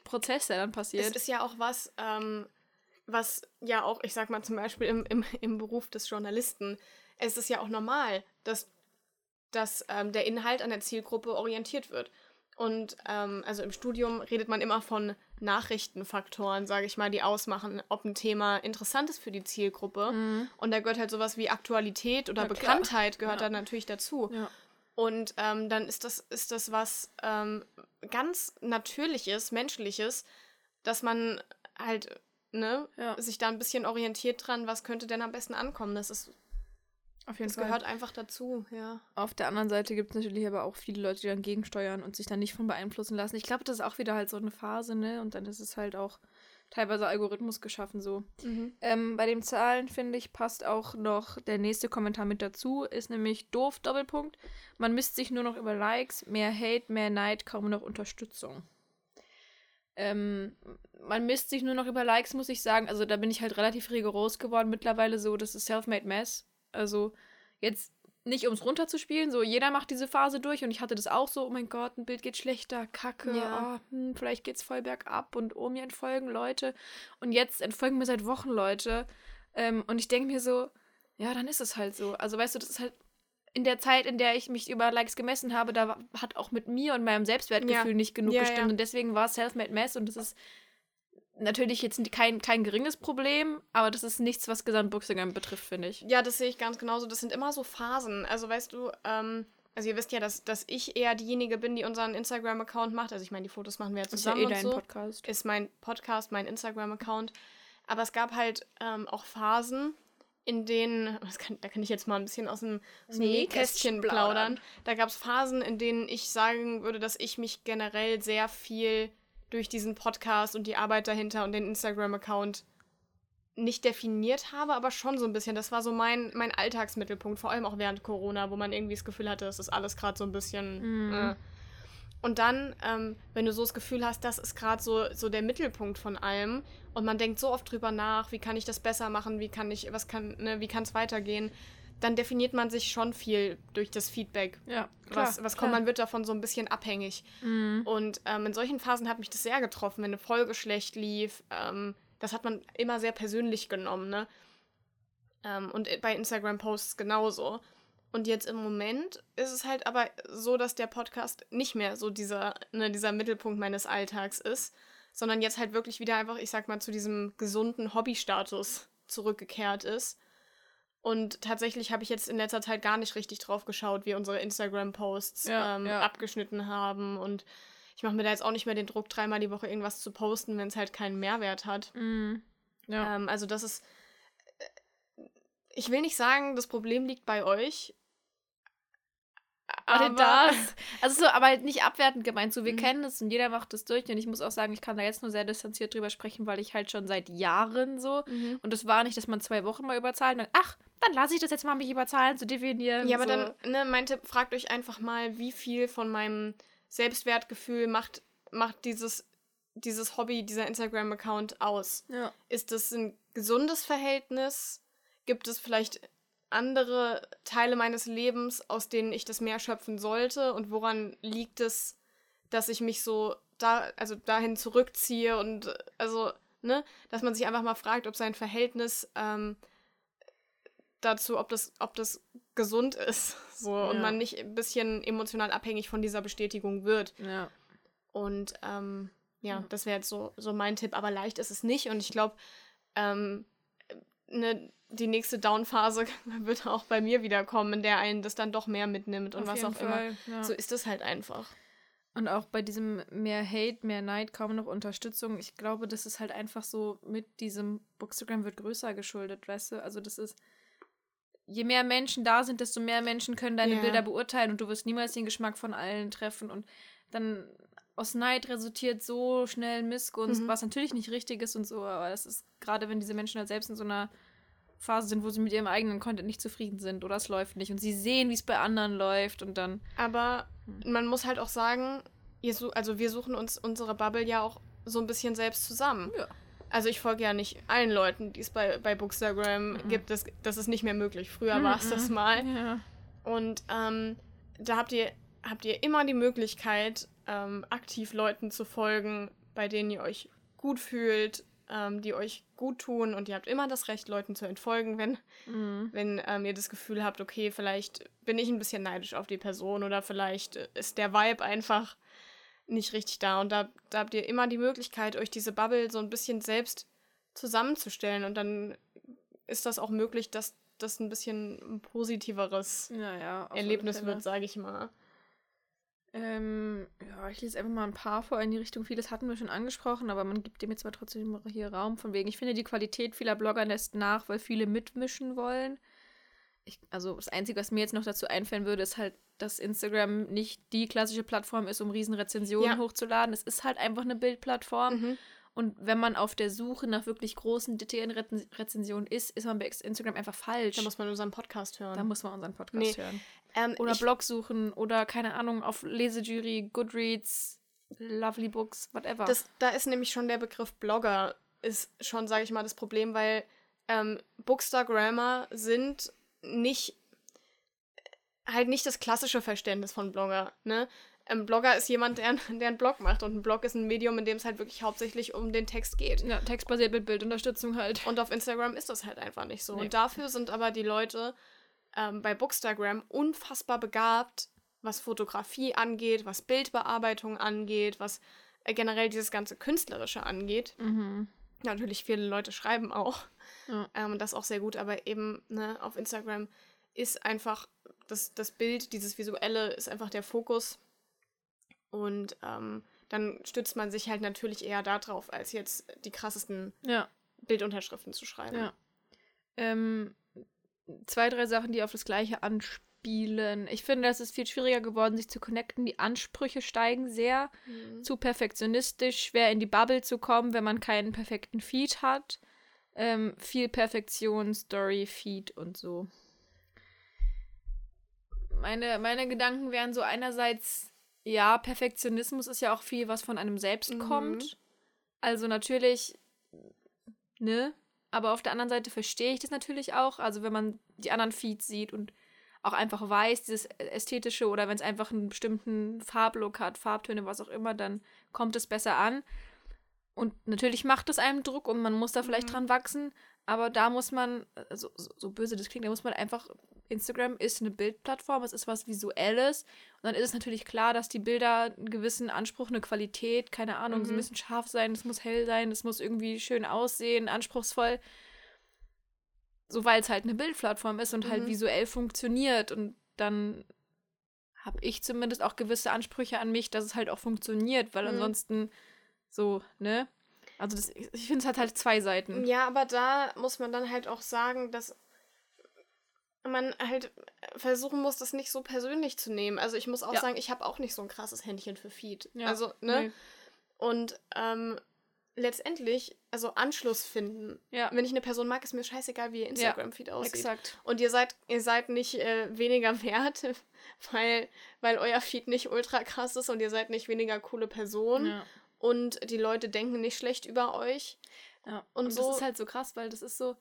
Prozess, der dann Es passiert. ist ja auch was, ähm, was ja auch, ich sag mal zum Beispiel im, im, im Beruf des Journalisten, es ist ja auch normal, dass, dass ähm, der Inhalt an der Zielgruppe orientiert wird. Und ähm, also im Studium redet man immer von Nachrichtenfaktoren, sage ich mal, die ausmachen, ob ein Thema interessant ist für die Zielgruppe. Mhm. Und da gehört halt sowas wie Aktualität oder Ja. Bekanntheit gehört Ja. da natürlich dazu. Ja. Und ähm, dann ist das, ist das was ähm, ganz Natürliches, Menschliches, dass man halt ne, sich da ein bisschen orientiert dran, was könnte denn am besten ankommen. Das, ist, Auf jeden das Fall. gehört einfach dazu, ja. Auf der anderen Seite gibt es natürlich aber auch viele Leute, die dann gegensteuern und sich dann nicht von beeinflussen lassen. Ich glaube, das ist auch wieder halt so eine Phase, ne? Und dann ist es halt auch teilweise Algorithmus geschaffen so. Ähm, bei den Zahlen, finde ich, passt auch noch der nächste Kommentar mit dazu, ist nämlich doof, Doppelpunkt. Man misst sich nur noch über Likes, mehr Hate, mehr Neid, kaum noch Unterstützung. Ähm, man misst sich nur noch über Likes, muss ich sagen. Also da bin ich halt relativ rigoros geworden mittlerweile so, das ist Self-Made Mess. Also jetzt nicht ums runterzuspielen, so jeder macht diese Phase durch und ich hatte das auch so, oh mein Gott, ein Bild geht schlechter, kacke, Ja. ah, hm, vielleicht geht's voll bergab und oh, mir entfolgen Leute und jetzt entfolgen mir seit Wochen Leute ähm, und ich denke mir so, ja, dann ist es halt so. Also weißt du, das ist halt in der Zeit, in der ich mich über Likes gemessen habe, da hat auch mit mir und meinem Selbstwertgefühl Ja. nicht genug Ja, gestimmt und deswegen war es Self-Made Mess und das ist natürlich jetzt kein, kein geringes Problem, aber das ist nichts, was Gesamtbuchsingern betrifft, finde ich. Ja, das sehe ich ganz genauso. Das sind immer so Phasen. Also weißt du, ähm, also ihr wisst ja, dass, dass ich eher diejenige bin, die unseren Instagram-Account macht. Also ich meine, die Fotos machen wir ja Das ist ja zusammen eh dein so. Podcast. ist mein Podcast, mein Instagram-Account. Aber es gab halt ähm, auch Phasen, in denen, kann, da kann ich jetzt mal ein bisschen aus dem, aus Nähkästchen Nähkästchen plaudern. plaudern. Da gab es Phasen, in denen ich sagen würde, dass ich mich generell sehr viel durch diesen Podcast und die Arbeit dahinter und den Instagram-Account nicht definiert habe, aber schon so ein bisschen. Das war so mein, mein Alltagsmittelpunkt, vor allem auch während Corona, wo man irgendwie das Gefühl hatte, es ist alles gerade so ein bisschen. Mhm. Äh. Und dann, ähm, wenn du so das Gefühl hast, das ist gerade so, so der Mittelpunkt von allem und man denkt so oft drüber nach, wie kann ich das besser machen, wie kann ich, was kann, ne, wie kann es weitergehen, dann definiert man sich schon viel durch das Feedback. Ja, was, was kommt, man wird davon so ein bisschen abhängig. Mhm. Und ähm, in solchen Phasen hat mich das sehr getroffen, wenn eine Folge schlecht lief. Ähm, das hat man immer sehr persönlich genommen, ne? Ähm, und bei Instagram-Posts genauso. Und jetzt im Moment ist es halt aber so, dass der Podcast nicht mehr so dieser, ne, dieser Mittelpunkt meines Alltags ist, sondern jetzt halt wirklich wieder einfach, ich sag mal, zu diesem gesunden Hobbystatus zurückgekehrt ist. Und tatsächlich habe ich jetzt in letzter Zeit gar nicht richtig drauf geschaut, wie unsere Instagram-Posts Ja, ähm, ja. abgeschnitten haben. Und ich mache mir da jetzt auch nicht mehr den Druck, dreimal die Woche irgendwas zu posten, wenn es halt keinen Mehrwert hat. Mhm. Ja. Ähm, also das ist. äh, Ich will nicht sagen, das Problem liegt bei euch. Aber Aber das. Also so, aber halt nicht abwertend gemeint. So, wir Mhm. kennen es und jeder macht es durch. Und ich muss auch sagen, ich kann da jetzt nur sehr distanziert drüber sprechen, weil ich halt schon seit Jahren so. Mhm. Und es war nicht, dass man zwei Wochen mal überzahlt und dann, ach, dann lasse ich das jetzt mal, mich über Zahlen zu definieren. Ja, aber so. dann, ne, mein Tipp, fragt euch einfach mal, wie viel von meinem Selbstwertgefühl macht, macht dieses, dieses Hobby, dieser Instagram-Account aus. Ja. Ist das ein gesundes Verhältnis? Gibt es vielleicht andere Teile meines Lebens, aus denen ich das mehr schöpfen sollte? Und woran liegt es, dass ich mich so da, also dahin zurückziehe und also, ne, dass man sich einfach mal fragt, ob sein Verhältnis ähm, dazu, ob das, ob das gesund ist. So, Ja. und man nicht ein bisschen emotional abhängig von dieser Bestätigung wird. Ja. Und ähm, ja, Ja. das wäre jetzt so, so mein Tipp. Aber leicht ist es nicht. Und ich glaube, ähm, ne, die nächste Down-Phase wird auch bei mir wieder kommen, in der einen das dann doch mehr mitnimmt und Auf was auch immer. Fall, Ja. So ist es halt einfach. Und auch bei diesem mehr Hate, mehr Neid, kaum noch Unterstützung. Ich glaube, das ist halt einfach so mit diesem Bookstagram wird größer geschuldet, weißt du? Also das ist, je mehr Menschen da sind, desto mehr Menschen können deine Ja. Bilder beurteilen und du wirst niemals den Geschmack von allen treffen. Und dann aus Neid resultiert so schnell Missgunst, Mhm. was natürlich nicht richtig ist und so, aber das ist gerade, wenn diese Menschen halt selbst in so einer Phase sind, wo sie mit ihrem eigenen Content nicht zufrieden sind oder es läuft nicht und sie sehen, wie es bei anderen läuft und dann Aber Hm. man muss halt auch sagen, also wir suchen uns unsere Bubble ja auch so ein bisschen selbst zusammen. Ja. Also ich folge ja nicht allen Leuten, die es bei, bei Bookstagram Mhm. gibt. Das, das ist nicht mehr möglich. Früher war es das mal. Ja. Und ähm, da habt ihr, habt ihr immer die Möglichkeit, ähm, aktiv Leuten zu folgen, bei denen ihr euch gut fühlt, ähm, die euch gut tun. Und ihr habt immer das Recht, Leuten zu entfolgen, wenn, Mhm. wenn ähm, ihr das Gefühl habt, okay, vielleicht bin ich ein bisschen neidisch auf die Person oder vielleicht äh, ist der Vibe einfach nicht richtig da. Und da, da habt ihr immer die Möglichkeit, euch diese Bubble so ein bisschen selbst zusammenzustellen. Und dann ist das auch möglich, dass das ein bisschen ein positiveres Ja, ja. Erlebnis wird, sage ich mal. Ähm, ja, ich lese einfach mal ein paar vor in die Richtung. Vieles hatten wir schon angesprochen, aber man gibt dem jetzt mal trotzdem hier Raum von wegen. Ich finde, die Qualität vieler Blogger lässt nach, weil viele mitmischen wollen. Ich, also das Einzige, was mir jetzt noch dazu einfallen würde, ist halt, dass Instagram nicht die klassische Plattform ist, um riesen Rezensionen Ja. hochzuladen. Es ist halt einfach eine Bildplattform. Mhm. Und wenn man auf der Suche nach wirklich großen, detaillierten Rezen- Rezensionen ist, ist man bei Instagram einfach falsch. Da muss man unseren Podcast hören. Da muss man unseren Podcast Nee. hören. Ähm, Oder Blog suchen oder keine Ahnung, auf Lesejury, Goodreads, Lovely Books, whatever. das, da ist nämlich schon der Begriff Blogger, ist schon, sage ich mal, das Problem, weil ähm, Bookstagrammer sind nicht halt nicht das klassische Verständnis von Blogger. Ne? Ein Blogger ist jemand, der, der einen Blog macht und ein Blog ist ein Medium, in dem es halt wirklich hauptsächlich um den Text geht. ja, textbasiert mit Bildunterstützung halt. Und auf Instagram ist das halt einfach nicht so. Nee. Und dafür sind aber die Leute ähm, bei Bookstagram unfassbar begabt, was Fotografie angeht, was Bildbearbeitung angeht, was äh, generell dieses ganze Künstlerische angeht. Mhm. Natürlich viele Leute schreiben auch. Ja. Ähm, und das auch sehr gut, aber eben ne, auf Instagram ist einfach das, das Bild, dieses Visuelle ist einfach der Fokus. Und ähm, dann stützt man sich halt natürlich eher darauf, als jetzt die krassesten Ja, Bildunterschriften zu schreiben. ja. Ähm, zwei, drei Sachen, die auf das Gleiche anspielen. Ich finde, es ist viel schwieriger geworden, sich zu connecten. Die Ansprüche steigen sehr. Mhm. zu perfektionistisch, schwer in die Bubble zu kommen, wenn man keinen perfekten Feed hat. Ähm, viel Perfektion, Story, Feed und so. Meine, meine Gedanken wären so einerseits, ja, Perfektionismus ist ja auch viel, was von einem selbst Mhm. kommt. Also natürlich, ne? Aber auf der anderen Seite verstehe ich das natürlich auch. Also wenn man die anderen Feeds sieht und auch einfach weiß, dieses Ästhetische oder wenn es einfach einen bestimmten Farblook hat, Farbtöne, was auch immer, dann kommt es besser an. Und natürlich macht es einem Druck und man muss da vielleicht Mhm. dran wachsen, aber da muss man, also, so, so böse das klingt, da muss man einfach, Instagram ist eine Bildplattform, es ist was Visuelles und dann ist es natürlich klar, dass die Bilder einen gewissen Anspruch, eine Qualität, keine Ahnung, sie Mhm. müssen scharf sein, es muss hell sein, es muss irgendwie schön aussehen, anspruchsvoll. So weil es halt eine Bildplattform ist und halt Mhm. visuell funktioniert und dann habe ich zumindest auch gewisse Ansprüche an mich, dass es halt auch funktioniert, weil Mhm. ansonsten so, ne? Also das, ich finde, es hat halt zwei Seiten. Ja, aber da muss man dann halt auch sagen, dass man halt versuchen muss, das nicht so persönlich zu nehmen. Also ich muss auch Ja. sagen, ich habe auch nicht so ein krasses Händchen für Feed. Ja, also, ne? nee. Und ähm, letztendlich, also Anschluss finden. Ja, Wenn ich eine Person mag, ist mir scheißegal, wie ihr Instagram-Feed aussieht. exakt. Und ihr seid, ihr seid nicht äh, weniger wert, weil, weil euer Feed nicht ultra krass ist und ihr seid nicht weniger coole Person. Und die Leute denken nicht schlecht über euch. Ja. Und Und, so- das ist halt so krass, weil das ist so.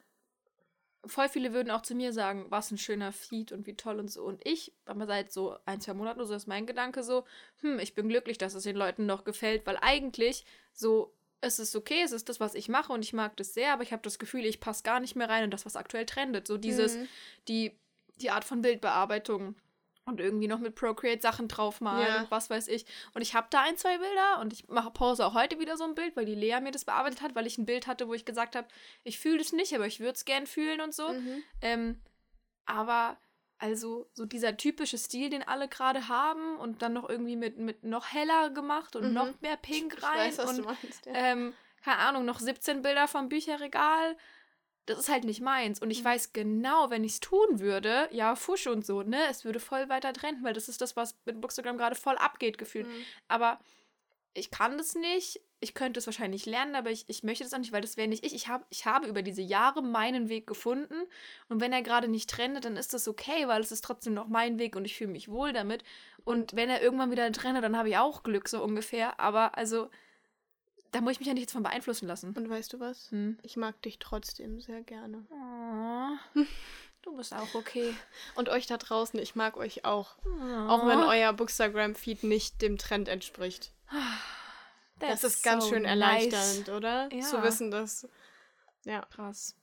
Voll viele würden auch zu mir sagen, was ein schöner Feed und wie toll und so. Und ich, aber seit so ein, zwei Monaten oder so ist mein Gedanke so, hm, ich bin glücklich, dass es den Leuten noch gefällt, weil eigentlich so, es ist okay, es ist das, was ich mache und ich mag das sehr, aber ich habe das Gefühl, ich passe gar nicht mehr rein in das, was aktuell trendet. So dieses, Mhm. die die Art von Bildbearbeitung und irgendwie noch mit Procreate Sachen draufmalen Ja. und was weiß ich. Und ich habe da ein, zwei Bilder und ich mache pause auch heute wieder so ein Bild, weil die Lea mir das bearbeitet hat, weil ich ein Bild hatte, wo ich gesagt habe, ich fühle es nicht, aber ich würde es gern fühlen und so. Mhm. Ähm, aber also so dieser typische Stil, den alle gerade haben und dann noch irgendwie mit, mit noch heller gemacht und Mhm. noch mehr Pink Ich rein weiß, was und du meinst. Ja. ähm, keine Ahnung, noch 17 Bilder vom Bücherregal. Das ist halt nicht meins. Und ich Mhm. weiß genau, wenn ich es tun würde, ja, Fusch und so, ne, es würde voll weiter trennen, weil das ist das, was mit Bookstagram gerade voll abgeht, gefühlt. Mhm. Aber ich kann das nicht. Ich könnte es wahrscheinlich lernen, aber ich, ich möchte das auch nicht, weil das wäre nicht ich. Ich, hab, ich habe über diese Jahre meinen Weg gefunden. Und wenn er gerade nicht trendet, dann ist das okay, weil es ist trotzdem noch mein Weg und ich fühle mich wohl damit. Und wenn er irgendwann wieder trendet, dann habe ich auch Glück, so ungefähr. Aber also, da muss ich mich ja nicht von beeinflussen lassen. Und weißt du was? Hm. Ich mag dich trotzdem sehr gerne. Oh, du bist auch okay. Und euch da draußen, ich mag euch auch. Auch wenn euer Bookstagram-Feed nicht dem Trend entspricht. Das ist ganz so schön nice. erleichternd, oder? Ja. Zu wissen, dass. Ja, Krass.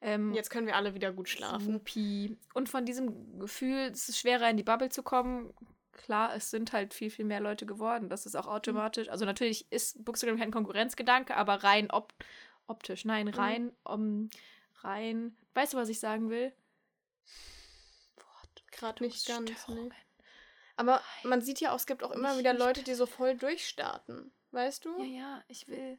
Ähm, jetzt können wir alle wieder gut schlafen. Supi. Und von diesem Gefühl, es ist schwerer in die Bubble zu kommen, klar, es sind halt viel, viel mehr Leute geworden. Das ist auch automatisch. Also natürlich ist Bookstagram kein Konkurrenzgedanke, aber rein op optisch, nein, rein, um, rein. Weißt du, was ich sagen will? Gerade nicht ganz, Störungen. ne? Aber man sieht ja auch, es gibt auch immer wieder Leute, die so voll durchstarten. Weißt du? Ja, ja, ich will.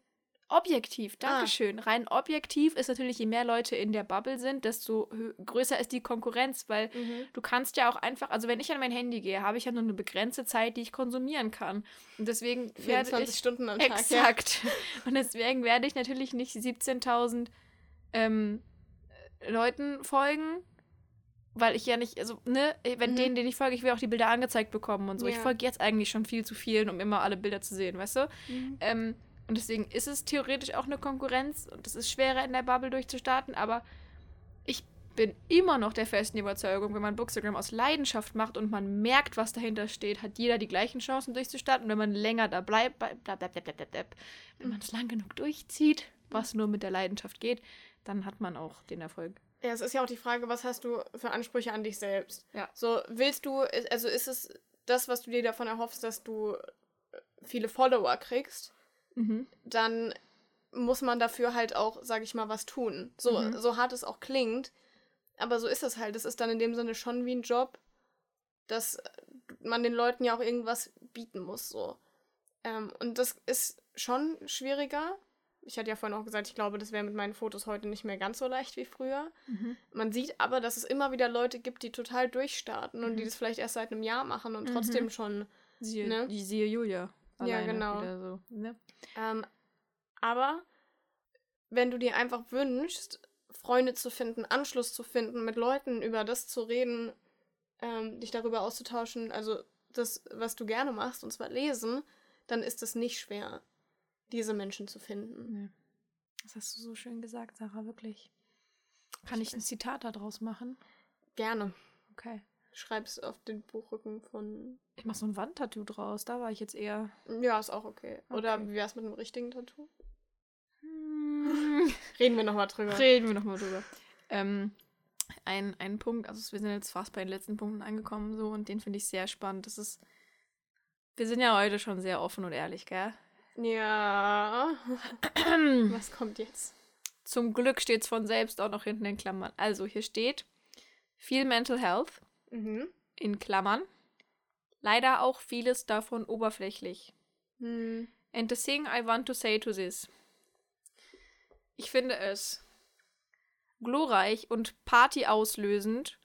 Objektiv, Dankeschön. Rein objektiv ist natürlich, je mehr Leute in der Bubble sind, desto größer ist die Konkurrenz, weil Mhm. du kannst ja auch einfach, also wenn ich an mein Handy gehe, habe ich ja nur eine begrenzte Zeit, die ich konsumieren kann. Und deswegen werde 24 ich. Stunden am Tag. Ja. Exakt. Und deswegen werde ich natürlich nicht 17.000 ähm, äh, Leuten folgen, weil ich ja nicht, also, ne, wenn Mhm. denen, denen ich folge, ich will auch die Bilder angezeigt bekommen und so. Ich Ja. folge jetzt eigentlich schon viel zu vielen, um immer alle Bilder zu sehen, weißt du? Mhm. Ähm, und deswegen ist es theoretisch auch eine Konkurrenz und es ist schwerer in der Bubble durchzustarten, aber ich bin immer noch der festen Überzeugung, wenn man Bookstagram aus Leidenschaft macht und man merkt, was dahinter steht, hat jeder die gleichen Chancen durchzustarten. Und wenn man länger da bleibt, wenn man es lang genug durchzieht, was nur mit der Leidenschaft geht, dann hat man auch den Erfolg. Ja, es ist ja auch die Frage, was hast du für Ansprüche an dich selbst? Ja. So, willst du, also ist es das, was du dir davon erhoffst, dass du äh, viele Follower kriegst, Mhm. dann muss man dafür halt auch, sag ich mal, was tun. So, Mhm. so hart es auch klingt. Aber so ist es halt. Es ist dann in dem Sinne schon wie ein Job, dass man den Leuten ja auch irgendwas bieten muss. So. Ähm, und das ist schon schwieriger. Ich hatte ja vorhin auch gesagt, ich glaube, das wäre mit meinen Fotos heute nicht mehr ganz so leicht wie früher. Mhm. Man sieht aber, dass es immer wieder Leute gibt, die total durchstarten und die Mhm. das vielleicht erst seit einem Jahr machen und Mhm. trotzdem schon. Siehe, Ne? die siehe Julia. Ja, genau. wieder So, ne? Ähm, aber wenn du dir einfach wünschst, Freunde zu finden, Anschluss zu finden, mit Leuten über das zu reden, ähm, dich darüber auszutauschen, also das, was du gerne machst, und zwar lesen, dann ist es nicht schwer, diese Menschen zu finden. Nee. Das hast du so schön gesagt, Sarah, wirklich. Kann ich ein Zitat daraus machen? Gerne. Okay. Schreib's auf den Buchrücken von. Ich mache so ein Wandtattoo draus. Da war ich jetzt eher. Ja, ist auch okay. Oder Okay. wie wär's mit einem richtigen Tattoo? Hm. Reden wir nochmal drüber. Reden wir nochmal drüber. Ähm, ein, ein Punkt, also wir sind jetzt fast bei den letzten Punkten angekommen, so, und den finde ich sehr spannend. Das ist. Wir sind ja heute schon sehr offen und ehrlich, gell? Ja. Was kommt jetzt? Zum Glück steht es von selbst auch noch hinten in Klammern. Also hier steht viel Mental Health Mhm. in Klammern. Leider auch vieles davon oberflächlich. Hm. And the thing I want to say to this. Ich finde es glorreich und partyauslösend,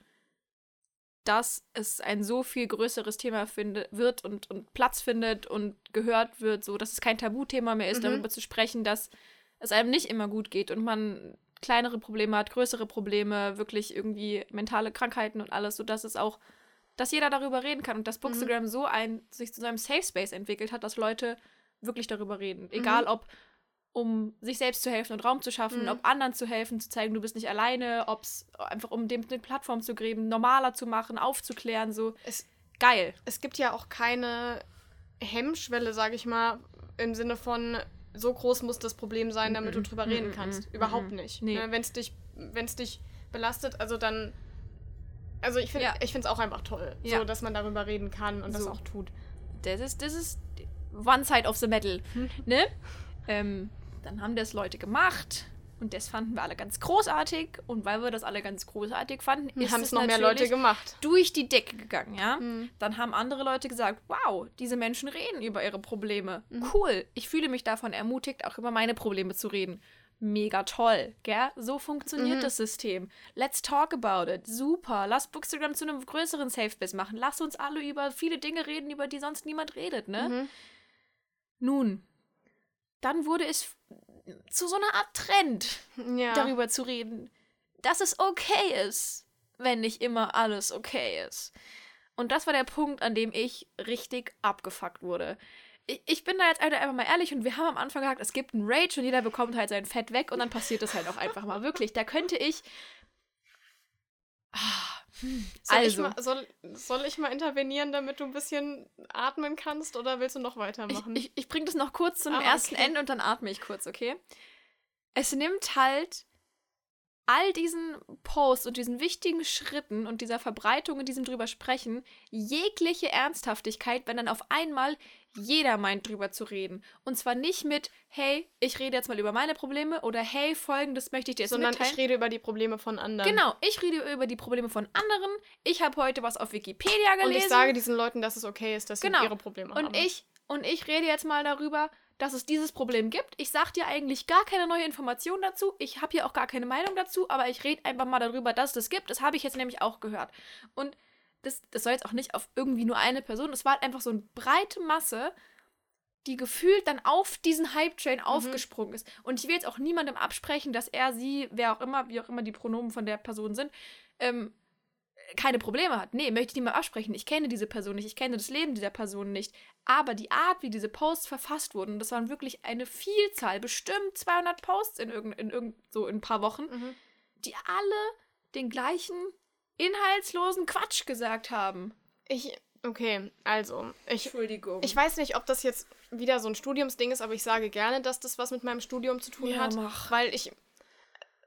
dass es ein so viel größeres Thema finde, wird und, und Platz findet und gehört wird, so dass es kein Tabuthema mehr ist, Mhm. darüber zu sprechen, dass es einem nicht immer gut geht und man kleinere Probleme hat, größere Probleme, wirklich irgendwie mentale Krankheiten und alles, sodass es auch, dass jeder darüber reden kann und dass Bookstagram so ein, sich zu einem Safe Space entwickelt hat, dass Leute wirklich darüber reden. Egal ob um sich selbst zu helfen und Raum zu schaffen, Mhm. ob anderen zu helfen, zu zeigen, du bist nicht alleine, ob es einfach um dem eine Plattform zu geben, normaler zu machen, aufzuklären, so. Es, Geil. es gibt ja auch keine Hemmschwelle, sage ich mal, im Sinne von so groß muss das Problem sein, damit du Mhm. drüber reden Mhm, kannst. mhm, Überhaupt mhm. nicht. Nee. Ne, Wenn es dich, wenn's dich belastet, also dann Also ich finde Ja. es auch einfach toll, Ja. so dass man darüber reden kann und das So. auch tut. Das ist, das ist one side of the medal, Hm. ne? Ähm, dann haben das Leute gemacht und das fanden wir alle ganz großartig und weil wir das alle ganz großartig fanden, ist Haben es noch mehr Leute gemacht. durch die Decke gegangen, ja? Hm. Dann haben andere Leute gesagt, wow, diese Menschen reden über ihre Probleme. Mhm. Cool, ich fühle mich davon ermutigt, auch über meine Probleme zu reden. Mega toll, gell? So funktioniert Mhm. das System. Let's talk about it. Super. Lass Bookstagram zu einem größeren Safe Space machen. Lass uns alle über viele Dinge reden, über die sonst niemand redet, ne? Mhm. Nun, dann wurde es zu so einer Art Trend, Ja. darüber zu reden, dass es okay ist, wenn nicht immer alles okay ist. Und das war der Punkt, an dem ich richtig abgefuckt wurde. Ich, ich bin da jetzt einfach mal ehrlich und wir haben am Anfang gesagt, es gibt einen Rage und jeder bekommt halt sein Fett weg und dann passiert das halt auch einfach mal. Wirklich, da könnte ich. Ah, Soll, ich also, mal, soll, soll ich mal intervenieren, damit du ein bisschen atmen kannst oder willst du noch ich, weitermachen? ich, ich bringe das noch kurz zu einem Ah, ersten okay. Ende und dann atme ich kurz, okay? Es nimmt halt all diesen Posts und diesen wichtigen Schritten und dieser Verbreitung und diesem drüber sprechen jegliche Ernsthaftigkeit, wenn dann auf einmal jeder meint, drüber zu reden. Und zwar nicht mit, hey, ich rede jetzt mal über meine Probleme oder hey, folgendes möchte ich dir jetzt Sondern mitteilen. ich rede über die Probleme von anderen. Genau, ich rede über die Probleme von anderen. Ich habe heute was auf Wikipedia gelesen. Und ich sage diesen Leuten, dass es okay ist, dass sie Genau. ihre Probleme haben. Und ich, und ich rede jetzt mal darüber, dass es dieses Problem gibt. Ich sage dir eigentlich gar keine neue Information dazu. Ich habe hier auch gar keine Meinung dazu, aber ich rede einfach mal darüber, dass es das gibt. Das habe ich jetzt nämlich auch gehört. Und das, das soll jetzt auch nicht auf irgendwie nur eine Person. Es war halt einfach so eine breite Masse, die gefühlt dann auf diesen Hype-Train aufgesprungen ist. Und ich will jetzt auch niemandem absprechen, dass er, sie, wer auch immer, wie auch immer die Pronomen von der Person sind, ähm, keine Probleme hat. Nee, möchte ich niemandem absprechen. Ich kenne diese Person nicht, ich kenne das Leben dieser Person nicht. Aber die Art, wie diese Posts verfasst wurden, das waren wirklich eine Vielzahl, bestimmt 200 Posts in irgend, in irgend so in ein paar Wochen, Mhm. die alle den gleichen inhaltslosen Quatsch gesagt haben. Ich, okay, also, ich, Entschuldigung. ich weiß nicht, ob das jetzt wieder so ein Studiumsding ist, aber ich sage gerne, dass das was mit meinem Studium zu tun Ja, hat, mach. weil ich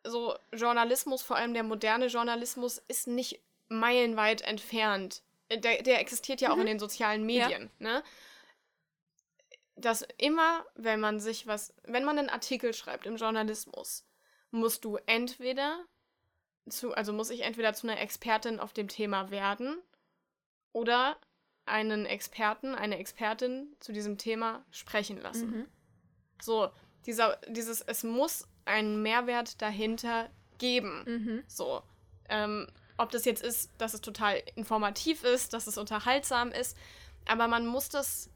so Journalismus, vor allem der moderne Journalismus, ist nicht meilenweit entfernt. Der, der existiert ja auch in den sozialen Medien, ne? Dass immer, wenn man sich was, wenn man einen Artikel schreibt im Journalismus, musst du entweder zu, also muss ich entweder zu einer Expertin auf dem Thema werden oder einen Experten, eine Expertin zu diesem Thema sprechen lassen. Mhm. So, dieser, dieses, es muss einen Mehrwert dahinter geben. Mhm. So, ähm, ob das jetzt ist, dass es total informativ ist, dass es unterhaltsam ist, aber man muss das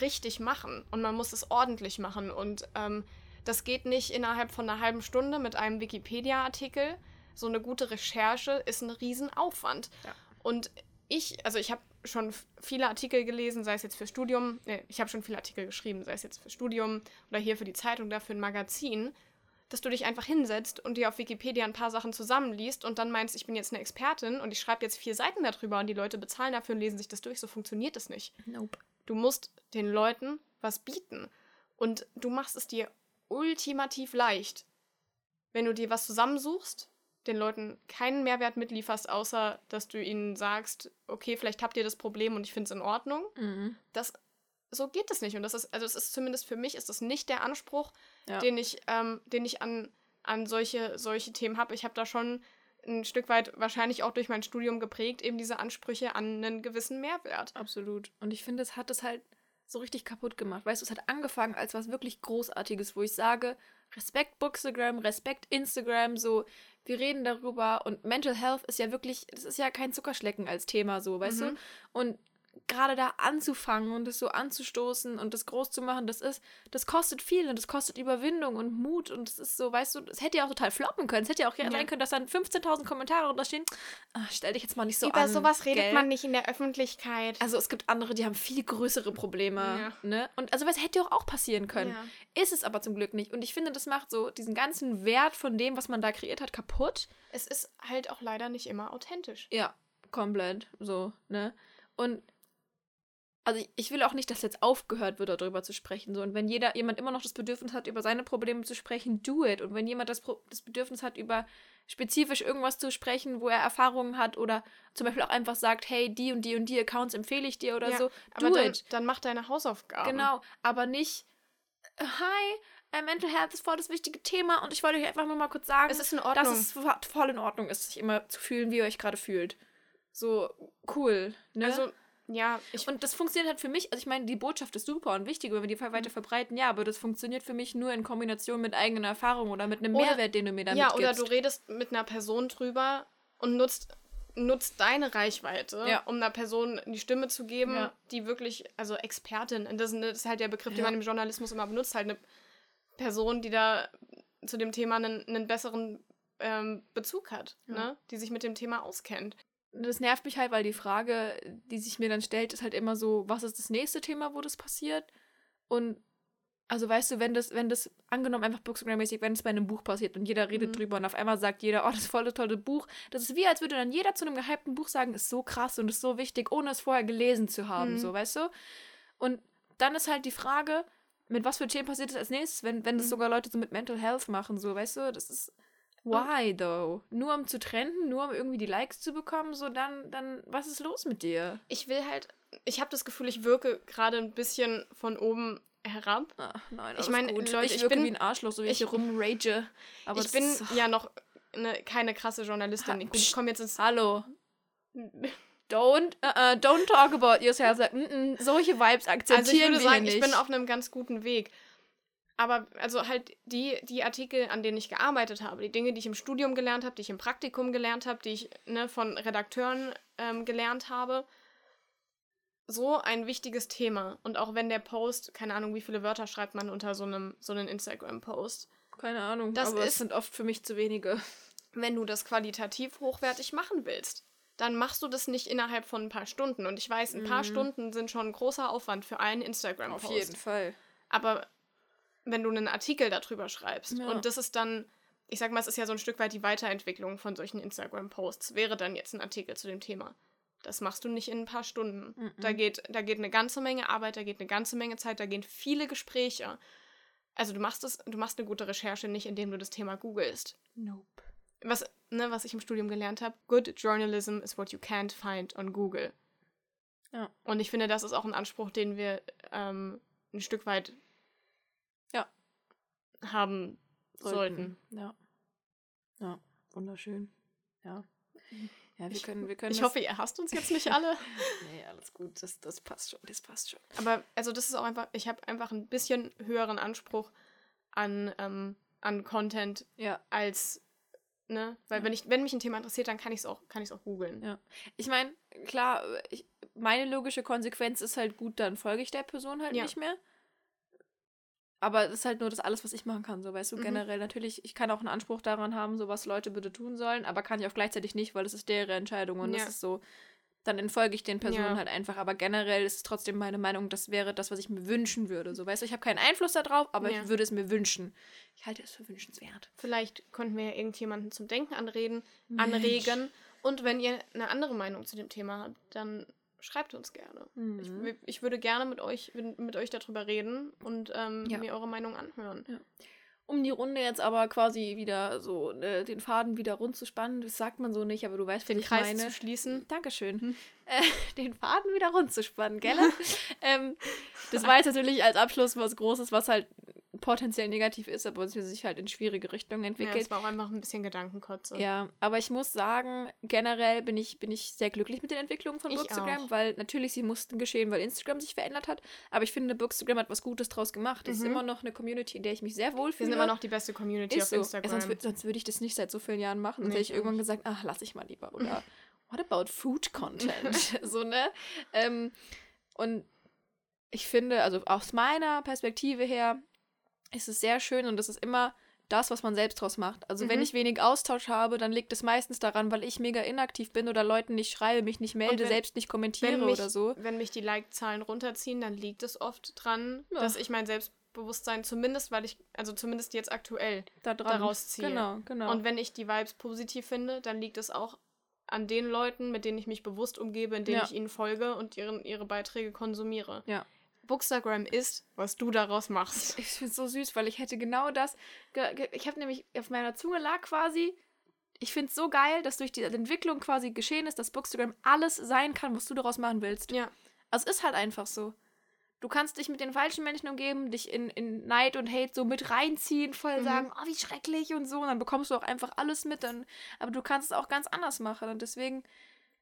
richtig machen und man muss es ordentlich machen und ähm, das geht nicht innerhalb von einer halben Stunde mit einem Wikipedia-Artikel. So eine gute Recherche ist ein Riesenaufwand. Ja. Und ich, also ich habe schon viele Artikel gelesen, sei es jetzt für Studium, nee, ich habe schon viele Artikel geschrieben, sei es jetzt für Studium oder hier für die Zeitung oder für ein Magazin, dass du dich einfach hinsetzt und dir auf Wikipedia ein paar Sachen zusammenliest und dann meinst, ich bin jetzt eine Expertin und ich schreibe jetzt vier Seiten darüber und die Leute bezahlen dafür und lesen sich das durch. So funktioniert das nicht. Nope. Du musst den Leuten was bieten. Und du machst es dir ultimativ leicht, wenn du dir was zusammensuchst, den Leuten keinen Mehrwert mitlieferst, außer dass du ihnen sagst, okay, vielleicht habt ihr das Problem und ich finde es in Ordnung. Mhm. Das, so geht es nicht. Und das ist, also es ist zumindest für mich, ist das nicht der Anspruch, Ja. den ich, ähm, den ich an, an solche, solche Themen habe. Ich habe da schon ein Stück weit wahrscheinlich auch durch mein Studium geprägt, eben diese Ansprüche an einen gewissen Mehrwert. Absolut. Und ich finde, es hat es halt so richtig kaputt gemacht. Weißt du, es hat angefangen als was wirklich Großartiges, wo ich sage, Respekt Bookstagram, Respekt Instagram, so, wir reden darüber und Mental Health ist ja wirklich, das ist ja kein Zuckerschlecken als Thema, so, weißt Mhm. du? Und gerade da anzufangen und das so anzustoßen und das groß zu machen, das ist, das kostet viel und das kostet Überwindung und Mut und es ist so, weißt du, es hätte ja auch total floppen können. Es hätte ja auch Ja. sein können, dass dann 15.000 Kommentare unterstehen. Ah, stell dich jetzt mal nicht so Über an. sowas redet gell? man nicht in der Öffentlichkeit. Also es gibt andere, die haben viel größere Probleme. Ja. Ne? Und also was hätte doch auch passieren können. Ja. Ist es aber zum Glück nicht. Und ich finde, das macht so diesen ganzen Wert von dem, was man da kreiert hat, kaputt. Es ist halt auch leider nicht immer authentisch. Ja, komplett. So, ne? Und also ich, will auch nicht, dass jetzt aufgehört wird, darüber zu sprechen. So. Und wenn jeder, jemand immer noch das Bedürfnis hat, über seine Probleme zu sprechen, do it. Und wenn jemand das, das Bedürfnis hat, über spezifisch irgendwas zu sprechen, wo er Erfahrungen hat oder zum Beispiel auch einfach sagt, hey, die und die und die Accounts empfehle ich dir oder Ja, so, do Aber dann, it. dann mach deine Hausaufgaben. Genau, aber nicht, äh, hi, Mental Health ist voll das wichtige Thema und ich wollte euch einfach nur mal kurz sagen, Es dass es vo- voll in Ordnung ist, sich immer zu fühlen, wie ihr euch gerade fühlt. So, cool, ne? Also, ja, ich und das funktioniert halt für mich, also ich meine, die Botschaft ist super und wichtig, wenn wir die Mhm. weiter verbreiten, ja, aber das funktioniert für mich nur in Kombination mit eigener Erfahrung oder mit einem Oder- Mehrwert, den du mir damit Ja, oder gibst. du redest mit einer Person drüber und nutzt, nutzt deine Reichweite, Ja. um einer Person die Stimme zu geben, Ja. die wirklich, also Expertin, und das, ist- halt der Begriff, den Ja. man im Journalismus immer benutzt, halt eine Person, die da zu dem Thema einen, einen besseren ähm, Bezug hat, Ja. ne? die sich mit dem Thema auskennt. Das nervt mich halt, weil die Frage, die sich mir dann stellt, ist halt immer so, was ist das nächste Thema, wo das passiert? Und also weißt du, wenn das, wenn das, angenommen einfach Bookstagram-mäßig, wenn es bei einem Buch passiert und jeder redet Mhm. drüber und auf einmal sagt jeder, oh, das ist voll das tolle Buch, das ist wie, als würde dann jeder zu einem gehypten Buch sagen, ist so krass und ist so wichtig, ohne es vorher gelesen zu haben, Mhm. so, weißt du? Und dann ist halt die Frage, mit was für Themen passiert es als nächstes, wenn, wenn das Mhm. sogar Leute so mit Mental Health machen, so, weißt du, das ist, why though? Nur um zu trennen, nur um irgendwie die Likes zu bekommen, so dann, dann, was ist los mit dir? Ich will halt, ich habe das Gefühl, ich wirke gerade ein bisschen von oben herab. Ach, nein, Ich meine. Leute, ich ich bin- wie ein Arschloch, so wie ich, ich- hier rumrage. Aber ich bin ist, ja noch ne, keine krasse Journalistin. Ha- ich komme jetzt ins Hallo. Don't, uh, uh, don't talk about yourself. Mm, mm, solche Vibes akzeptieren Also ich würde wir sagen, hier ich bin nicht. auf einem ganz guten Weg. Aber also halt die, die Artikel, an denen ich gearbeitet habe, die Dinge, die ich im Studium gelernt habe, die ich im Praktikum gelernt habe, die ich ne, von Redakteuren ähm, gelernt habe, so ein wichtiges Thema. Und auch wenn der Post, keine Ahnung, wie viele Wörter schreibt man unter so einem, so einem Instagram-Post. Keine Ahnung, Das aber es ist- sind oft für mich zu wenige. Wenn du das qualitativ hochwertig machen willst, dann machst du das nicht innerhalb von ein paar Stunden. Und ich weiß, ein paar Mhm. Stunden sind schon ein großer Aufwand für einen Instagram-Post. Fall. Aber wenn du einen Artikel darüber schreibst Ja. und das ist dann, ich sag mal, es ist ja so ein Stück weit die Weiterentwicklung von solchen Instagram-Posts, wäre dann jetzt ein Artikel zu dem Thema. Das machst du nicht in ein paar Stunden. Mhm. Da, geht, da geht eine ganze Menge Arbeit, da geht eine ganze Menge Zeit, da gehen viele Gespräche. Also du machst es, du machst eine gute Recherche nicht, indem du das Thema googelst. Nope. Was, ne, was ich im Studium gelernt habe, good journalism is what you can't find on Google. Ja. Und ich finde, das ist auch ein Anspruch, den wir ähm, ein Stück weit Ja. haben sollten. Ja. Ja, wunderschön. Ja. Ja, wir Ich- können, wir können Ich hoffe, ihr hasst uns jetzt nicht alle. Nee, alles gut, das, das passt schon, das passt schon. Aber also das ist auch einfach, ich habe einfach ein bisschen höheren Anspruch an, ähm, an Content Ja. als, ne? Weil Ja. wenn ich, wenn mich ein Thema interessiert, dann kann ich es auch, kann ich auch googeln. Ja. Ich meine, klar, ich, meine logische Konsequenz ist halt gut, dann folge ich der Person halt Ja. nicht mehr. Aber das ist halt nur das alles, was ich machen kann, so weißt du, Mhm. generell. Natürlich, ich kann auch einen Anspruch daran haben, so was Leute bitte tun sollen, aber kann ich auch gleichzeitig nicht, weil das ist deren Entscheidung und Ja. das ist so, dann entfolge ich den Personen Ja. halt einfach. Aber generell ist es trotzdem meine Meinung, das wäre das, was ich mir wünschen würde. So, weißt du, ich habe keinen Einfluss darauf, aber Ja. ich würde es mir wünschen. Ich halte es für wünschenswert. Vielleicht konnten wir ja irgendjemanden zum Denken anreden, Mensch. anregen. Und wenn ihr eine andere Meinung zu dem Thema habt, dann schreibt uns gerne. Ich, Mhm. w- ich würde gerne mit euch, mit euch darüber reden und ähm, Ja. mir eure Meinung anhören. Um die Runde jetzt aber quasi wieder so äh, den Faden wieder rund zu spannen, das sagt man so nicht, aber du weißt, was Den ich Kreis meine. zu schließen. Dankeschön. Hm. Äh, den Faden wieder rund zu spannen, gell? ähm, das war jetzt natürlich als Abschluss was Großes, was halt potenziell negativ ist, aber es sich halt in schwierige Richtungen Ja, entwickelt. es war auch einfach ein bisschen Gedankenkotze. Ja, aber ich muss sagen, generell bin ich, bin ich sehr glücklich mit den Entwicklungen von Ich Bookstagram, auch. weil natürlich sie mussten geschehen, weil Instagram sich verändert hat. Aber ich finde, Bookstagram hat was Gutes draus gemacht. Es ist Mhm. immer noch eine Community, in der ich mich sehr Wir wohlfühle. sind immer noch die beste Community ist auf so. Instagram. Sonst, wür- sonst würde ich das nicht seit so vielen Jahren machen. Sonst Nee, hätte ich ich irgendwann gesagt, ach, lass ich mal lieber. Oder what about food content? so, ne? Ähm, und ich finde, also aus meiner Perspektive her, ist es sehr schön und das ist immer das, was man selbst draus macht. Also wenn Mhm. ich wenig Austausch habe, dann liegt es meistens daran, weil ich mega inaktiv bin oder Leuten nicht schreibe, mich nicht melde, wenn- selbst nicht kommentiere wenn mich, oder so. Wenn mich die Like-Zahlen runterziehen, dann liegt es oft dran, Ja. dass ich mein Selbstbewusstsein zumindest, weil ich, also zumindest jetzt aktuell, Da daraus ziehe. Genau, genau. Und wenn ich die Vibes positiv finde, dann liegt es auch an den Leuten, mit denen ich mich bewusst umgebe, indem Ja. ich ihnen folge und ihren, ihre Beiträge konsumiere. Ja. Bookstagram ist, was du daraus machst. Ich finde es so süß, weil ich hätte genau das. Ich habe nämlich auf meiner Zunge lag quasi. Ich finde es so geil, dass durch die Entwicklung quasi geschehen ist, dass Bookstagram alles sein kann, was du daraus machen willst. Ja. Also es ist halt einfach so. Du kannst dich mit den falschen Menschen umgeben, dich in, in Neid und Hate so mit reinziehen, voll Mhm. sagen, oh, wie schrecklich und so. Und dann bekommst du auch einfach alles mit. Dann, aber du kannst es auch ganz anders machen. Und deswegen,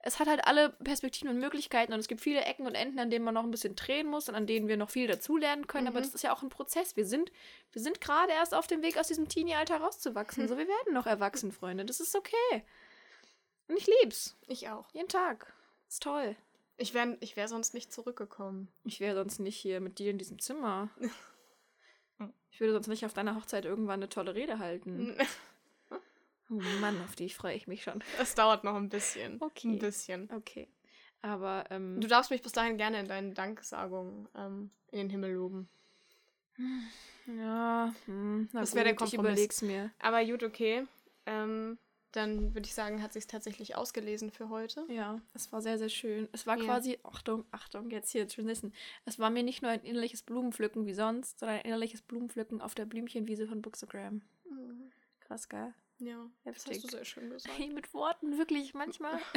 es hat halt alle Perspektiven und Möglichkeiten. Und es gibt viele Ecken und Enden, an denen man noch ein bisschen drehen muss und an denen wir noch viel dazulernen können. Aber Mhm. das ist ja auch ein Prozess. Wir sind, wir sind gerade erst auf dem Weg, aus diesem Teenie-Alter rauszuwachsen. So, wir werden noch erwachsen, Freunde. Das ist okay. Und ich lieb's. Ich auch. Jeden Tag. Ist toll. Ich wäre ich wär sonst nicht zurückgekommen. Ich wäre sonst nicht hier mit dir in diesem Zimmer. Ich würde sonst nicht auf deiner Hochzeit irgendwann eine tolle Rede halten. Oh Mann, auf die freue ich mich schon. Es dauert noch ein bisschen. Okay. Ein bisschen. Okay. Aber, ähm, Du darfst mich bis dahin gerne in deinen Danksagungen ähm, in den Himmel loben. ja, hm, Das wär der gut, ich Kompromiss. überleg's mir. Aber gut, okay. Ähm, dann würde ich sagen, hat sich tatsächlich ausgelesen für heute. Ja, es war sehr, sehr schön. Es war Ja. quasi, Achtung, Achtung, jetzt hier, wissen. Es war mir nicht nur ein innerliches Blumenpflücken wie sonst, sondern ein innerliches Blumenpflücken auf der Blümchenwiese von Bookstagram. Krass, gell? Ja, das Heftig. hast du sehr schön gesagt. Hey, mit Worten, wirklich, manchmal.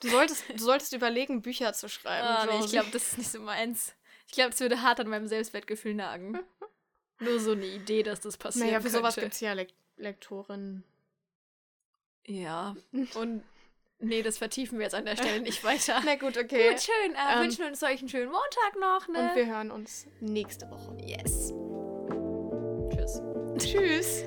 Du solltest, du solltest überlegen, Bücher zu schreiben. Ah, nee, ich glaube, das ist nicht so meins. Ich glaube, es würde hart an meinem Selbstwertgefühl nagen. Nur so eine Idee, dass das passiert. Naja, für sowas könnte. gibt es ja Lek Lektorinnen. Ja. Und nee, das vertiefen wir jetzt an der Stelle nicht weiter. Na gut, okay. Gut, schön. Äh, Ähm, wünschen uns euch einen schönen Montag noch, ne? Und wir hören uns nächste Woche. yes. Tschüss. Tschüss.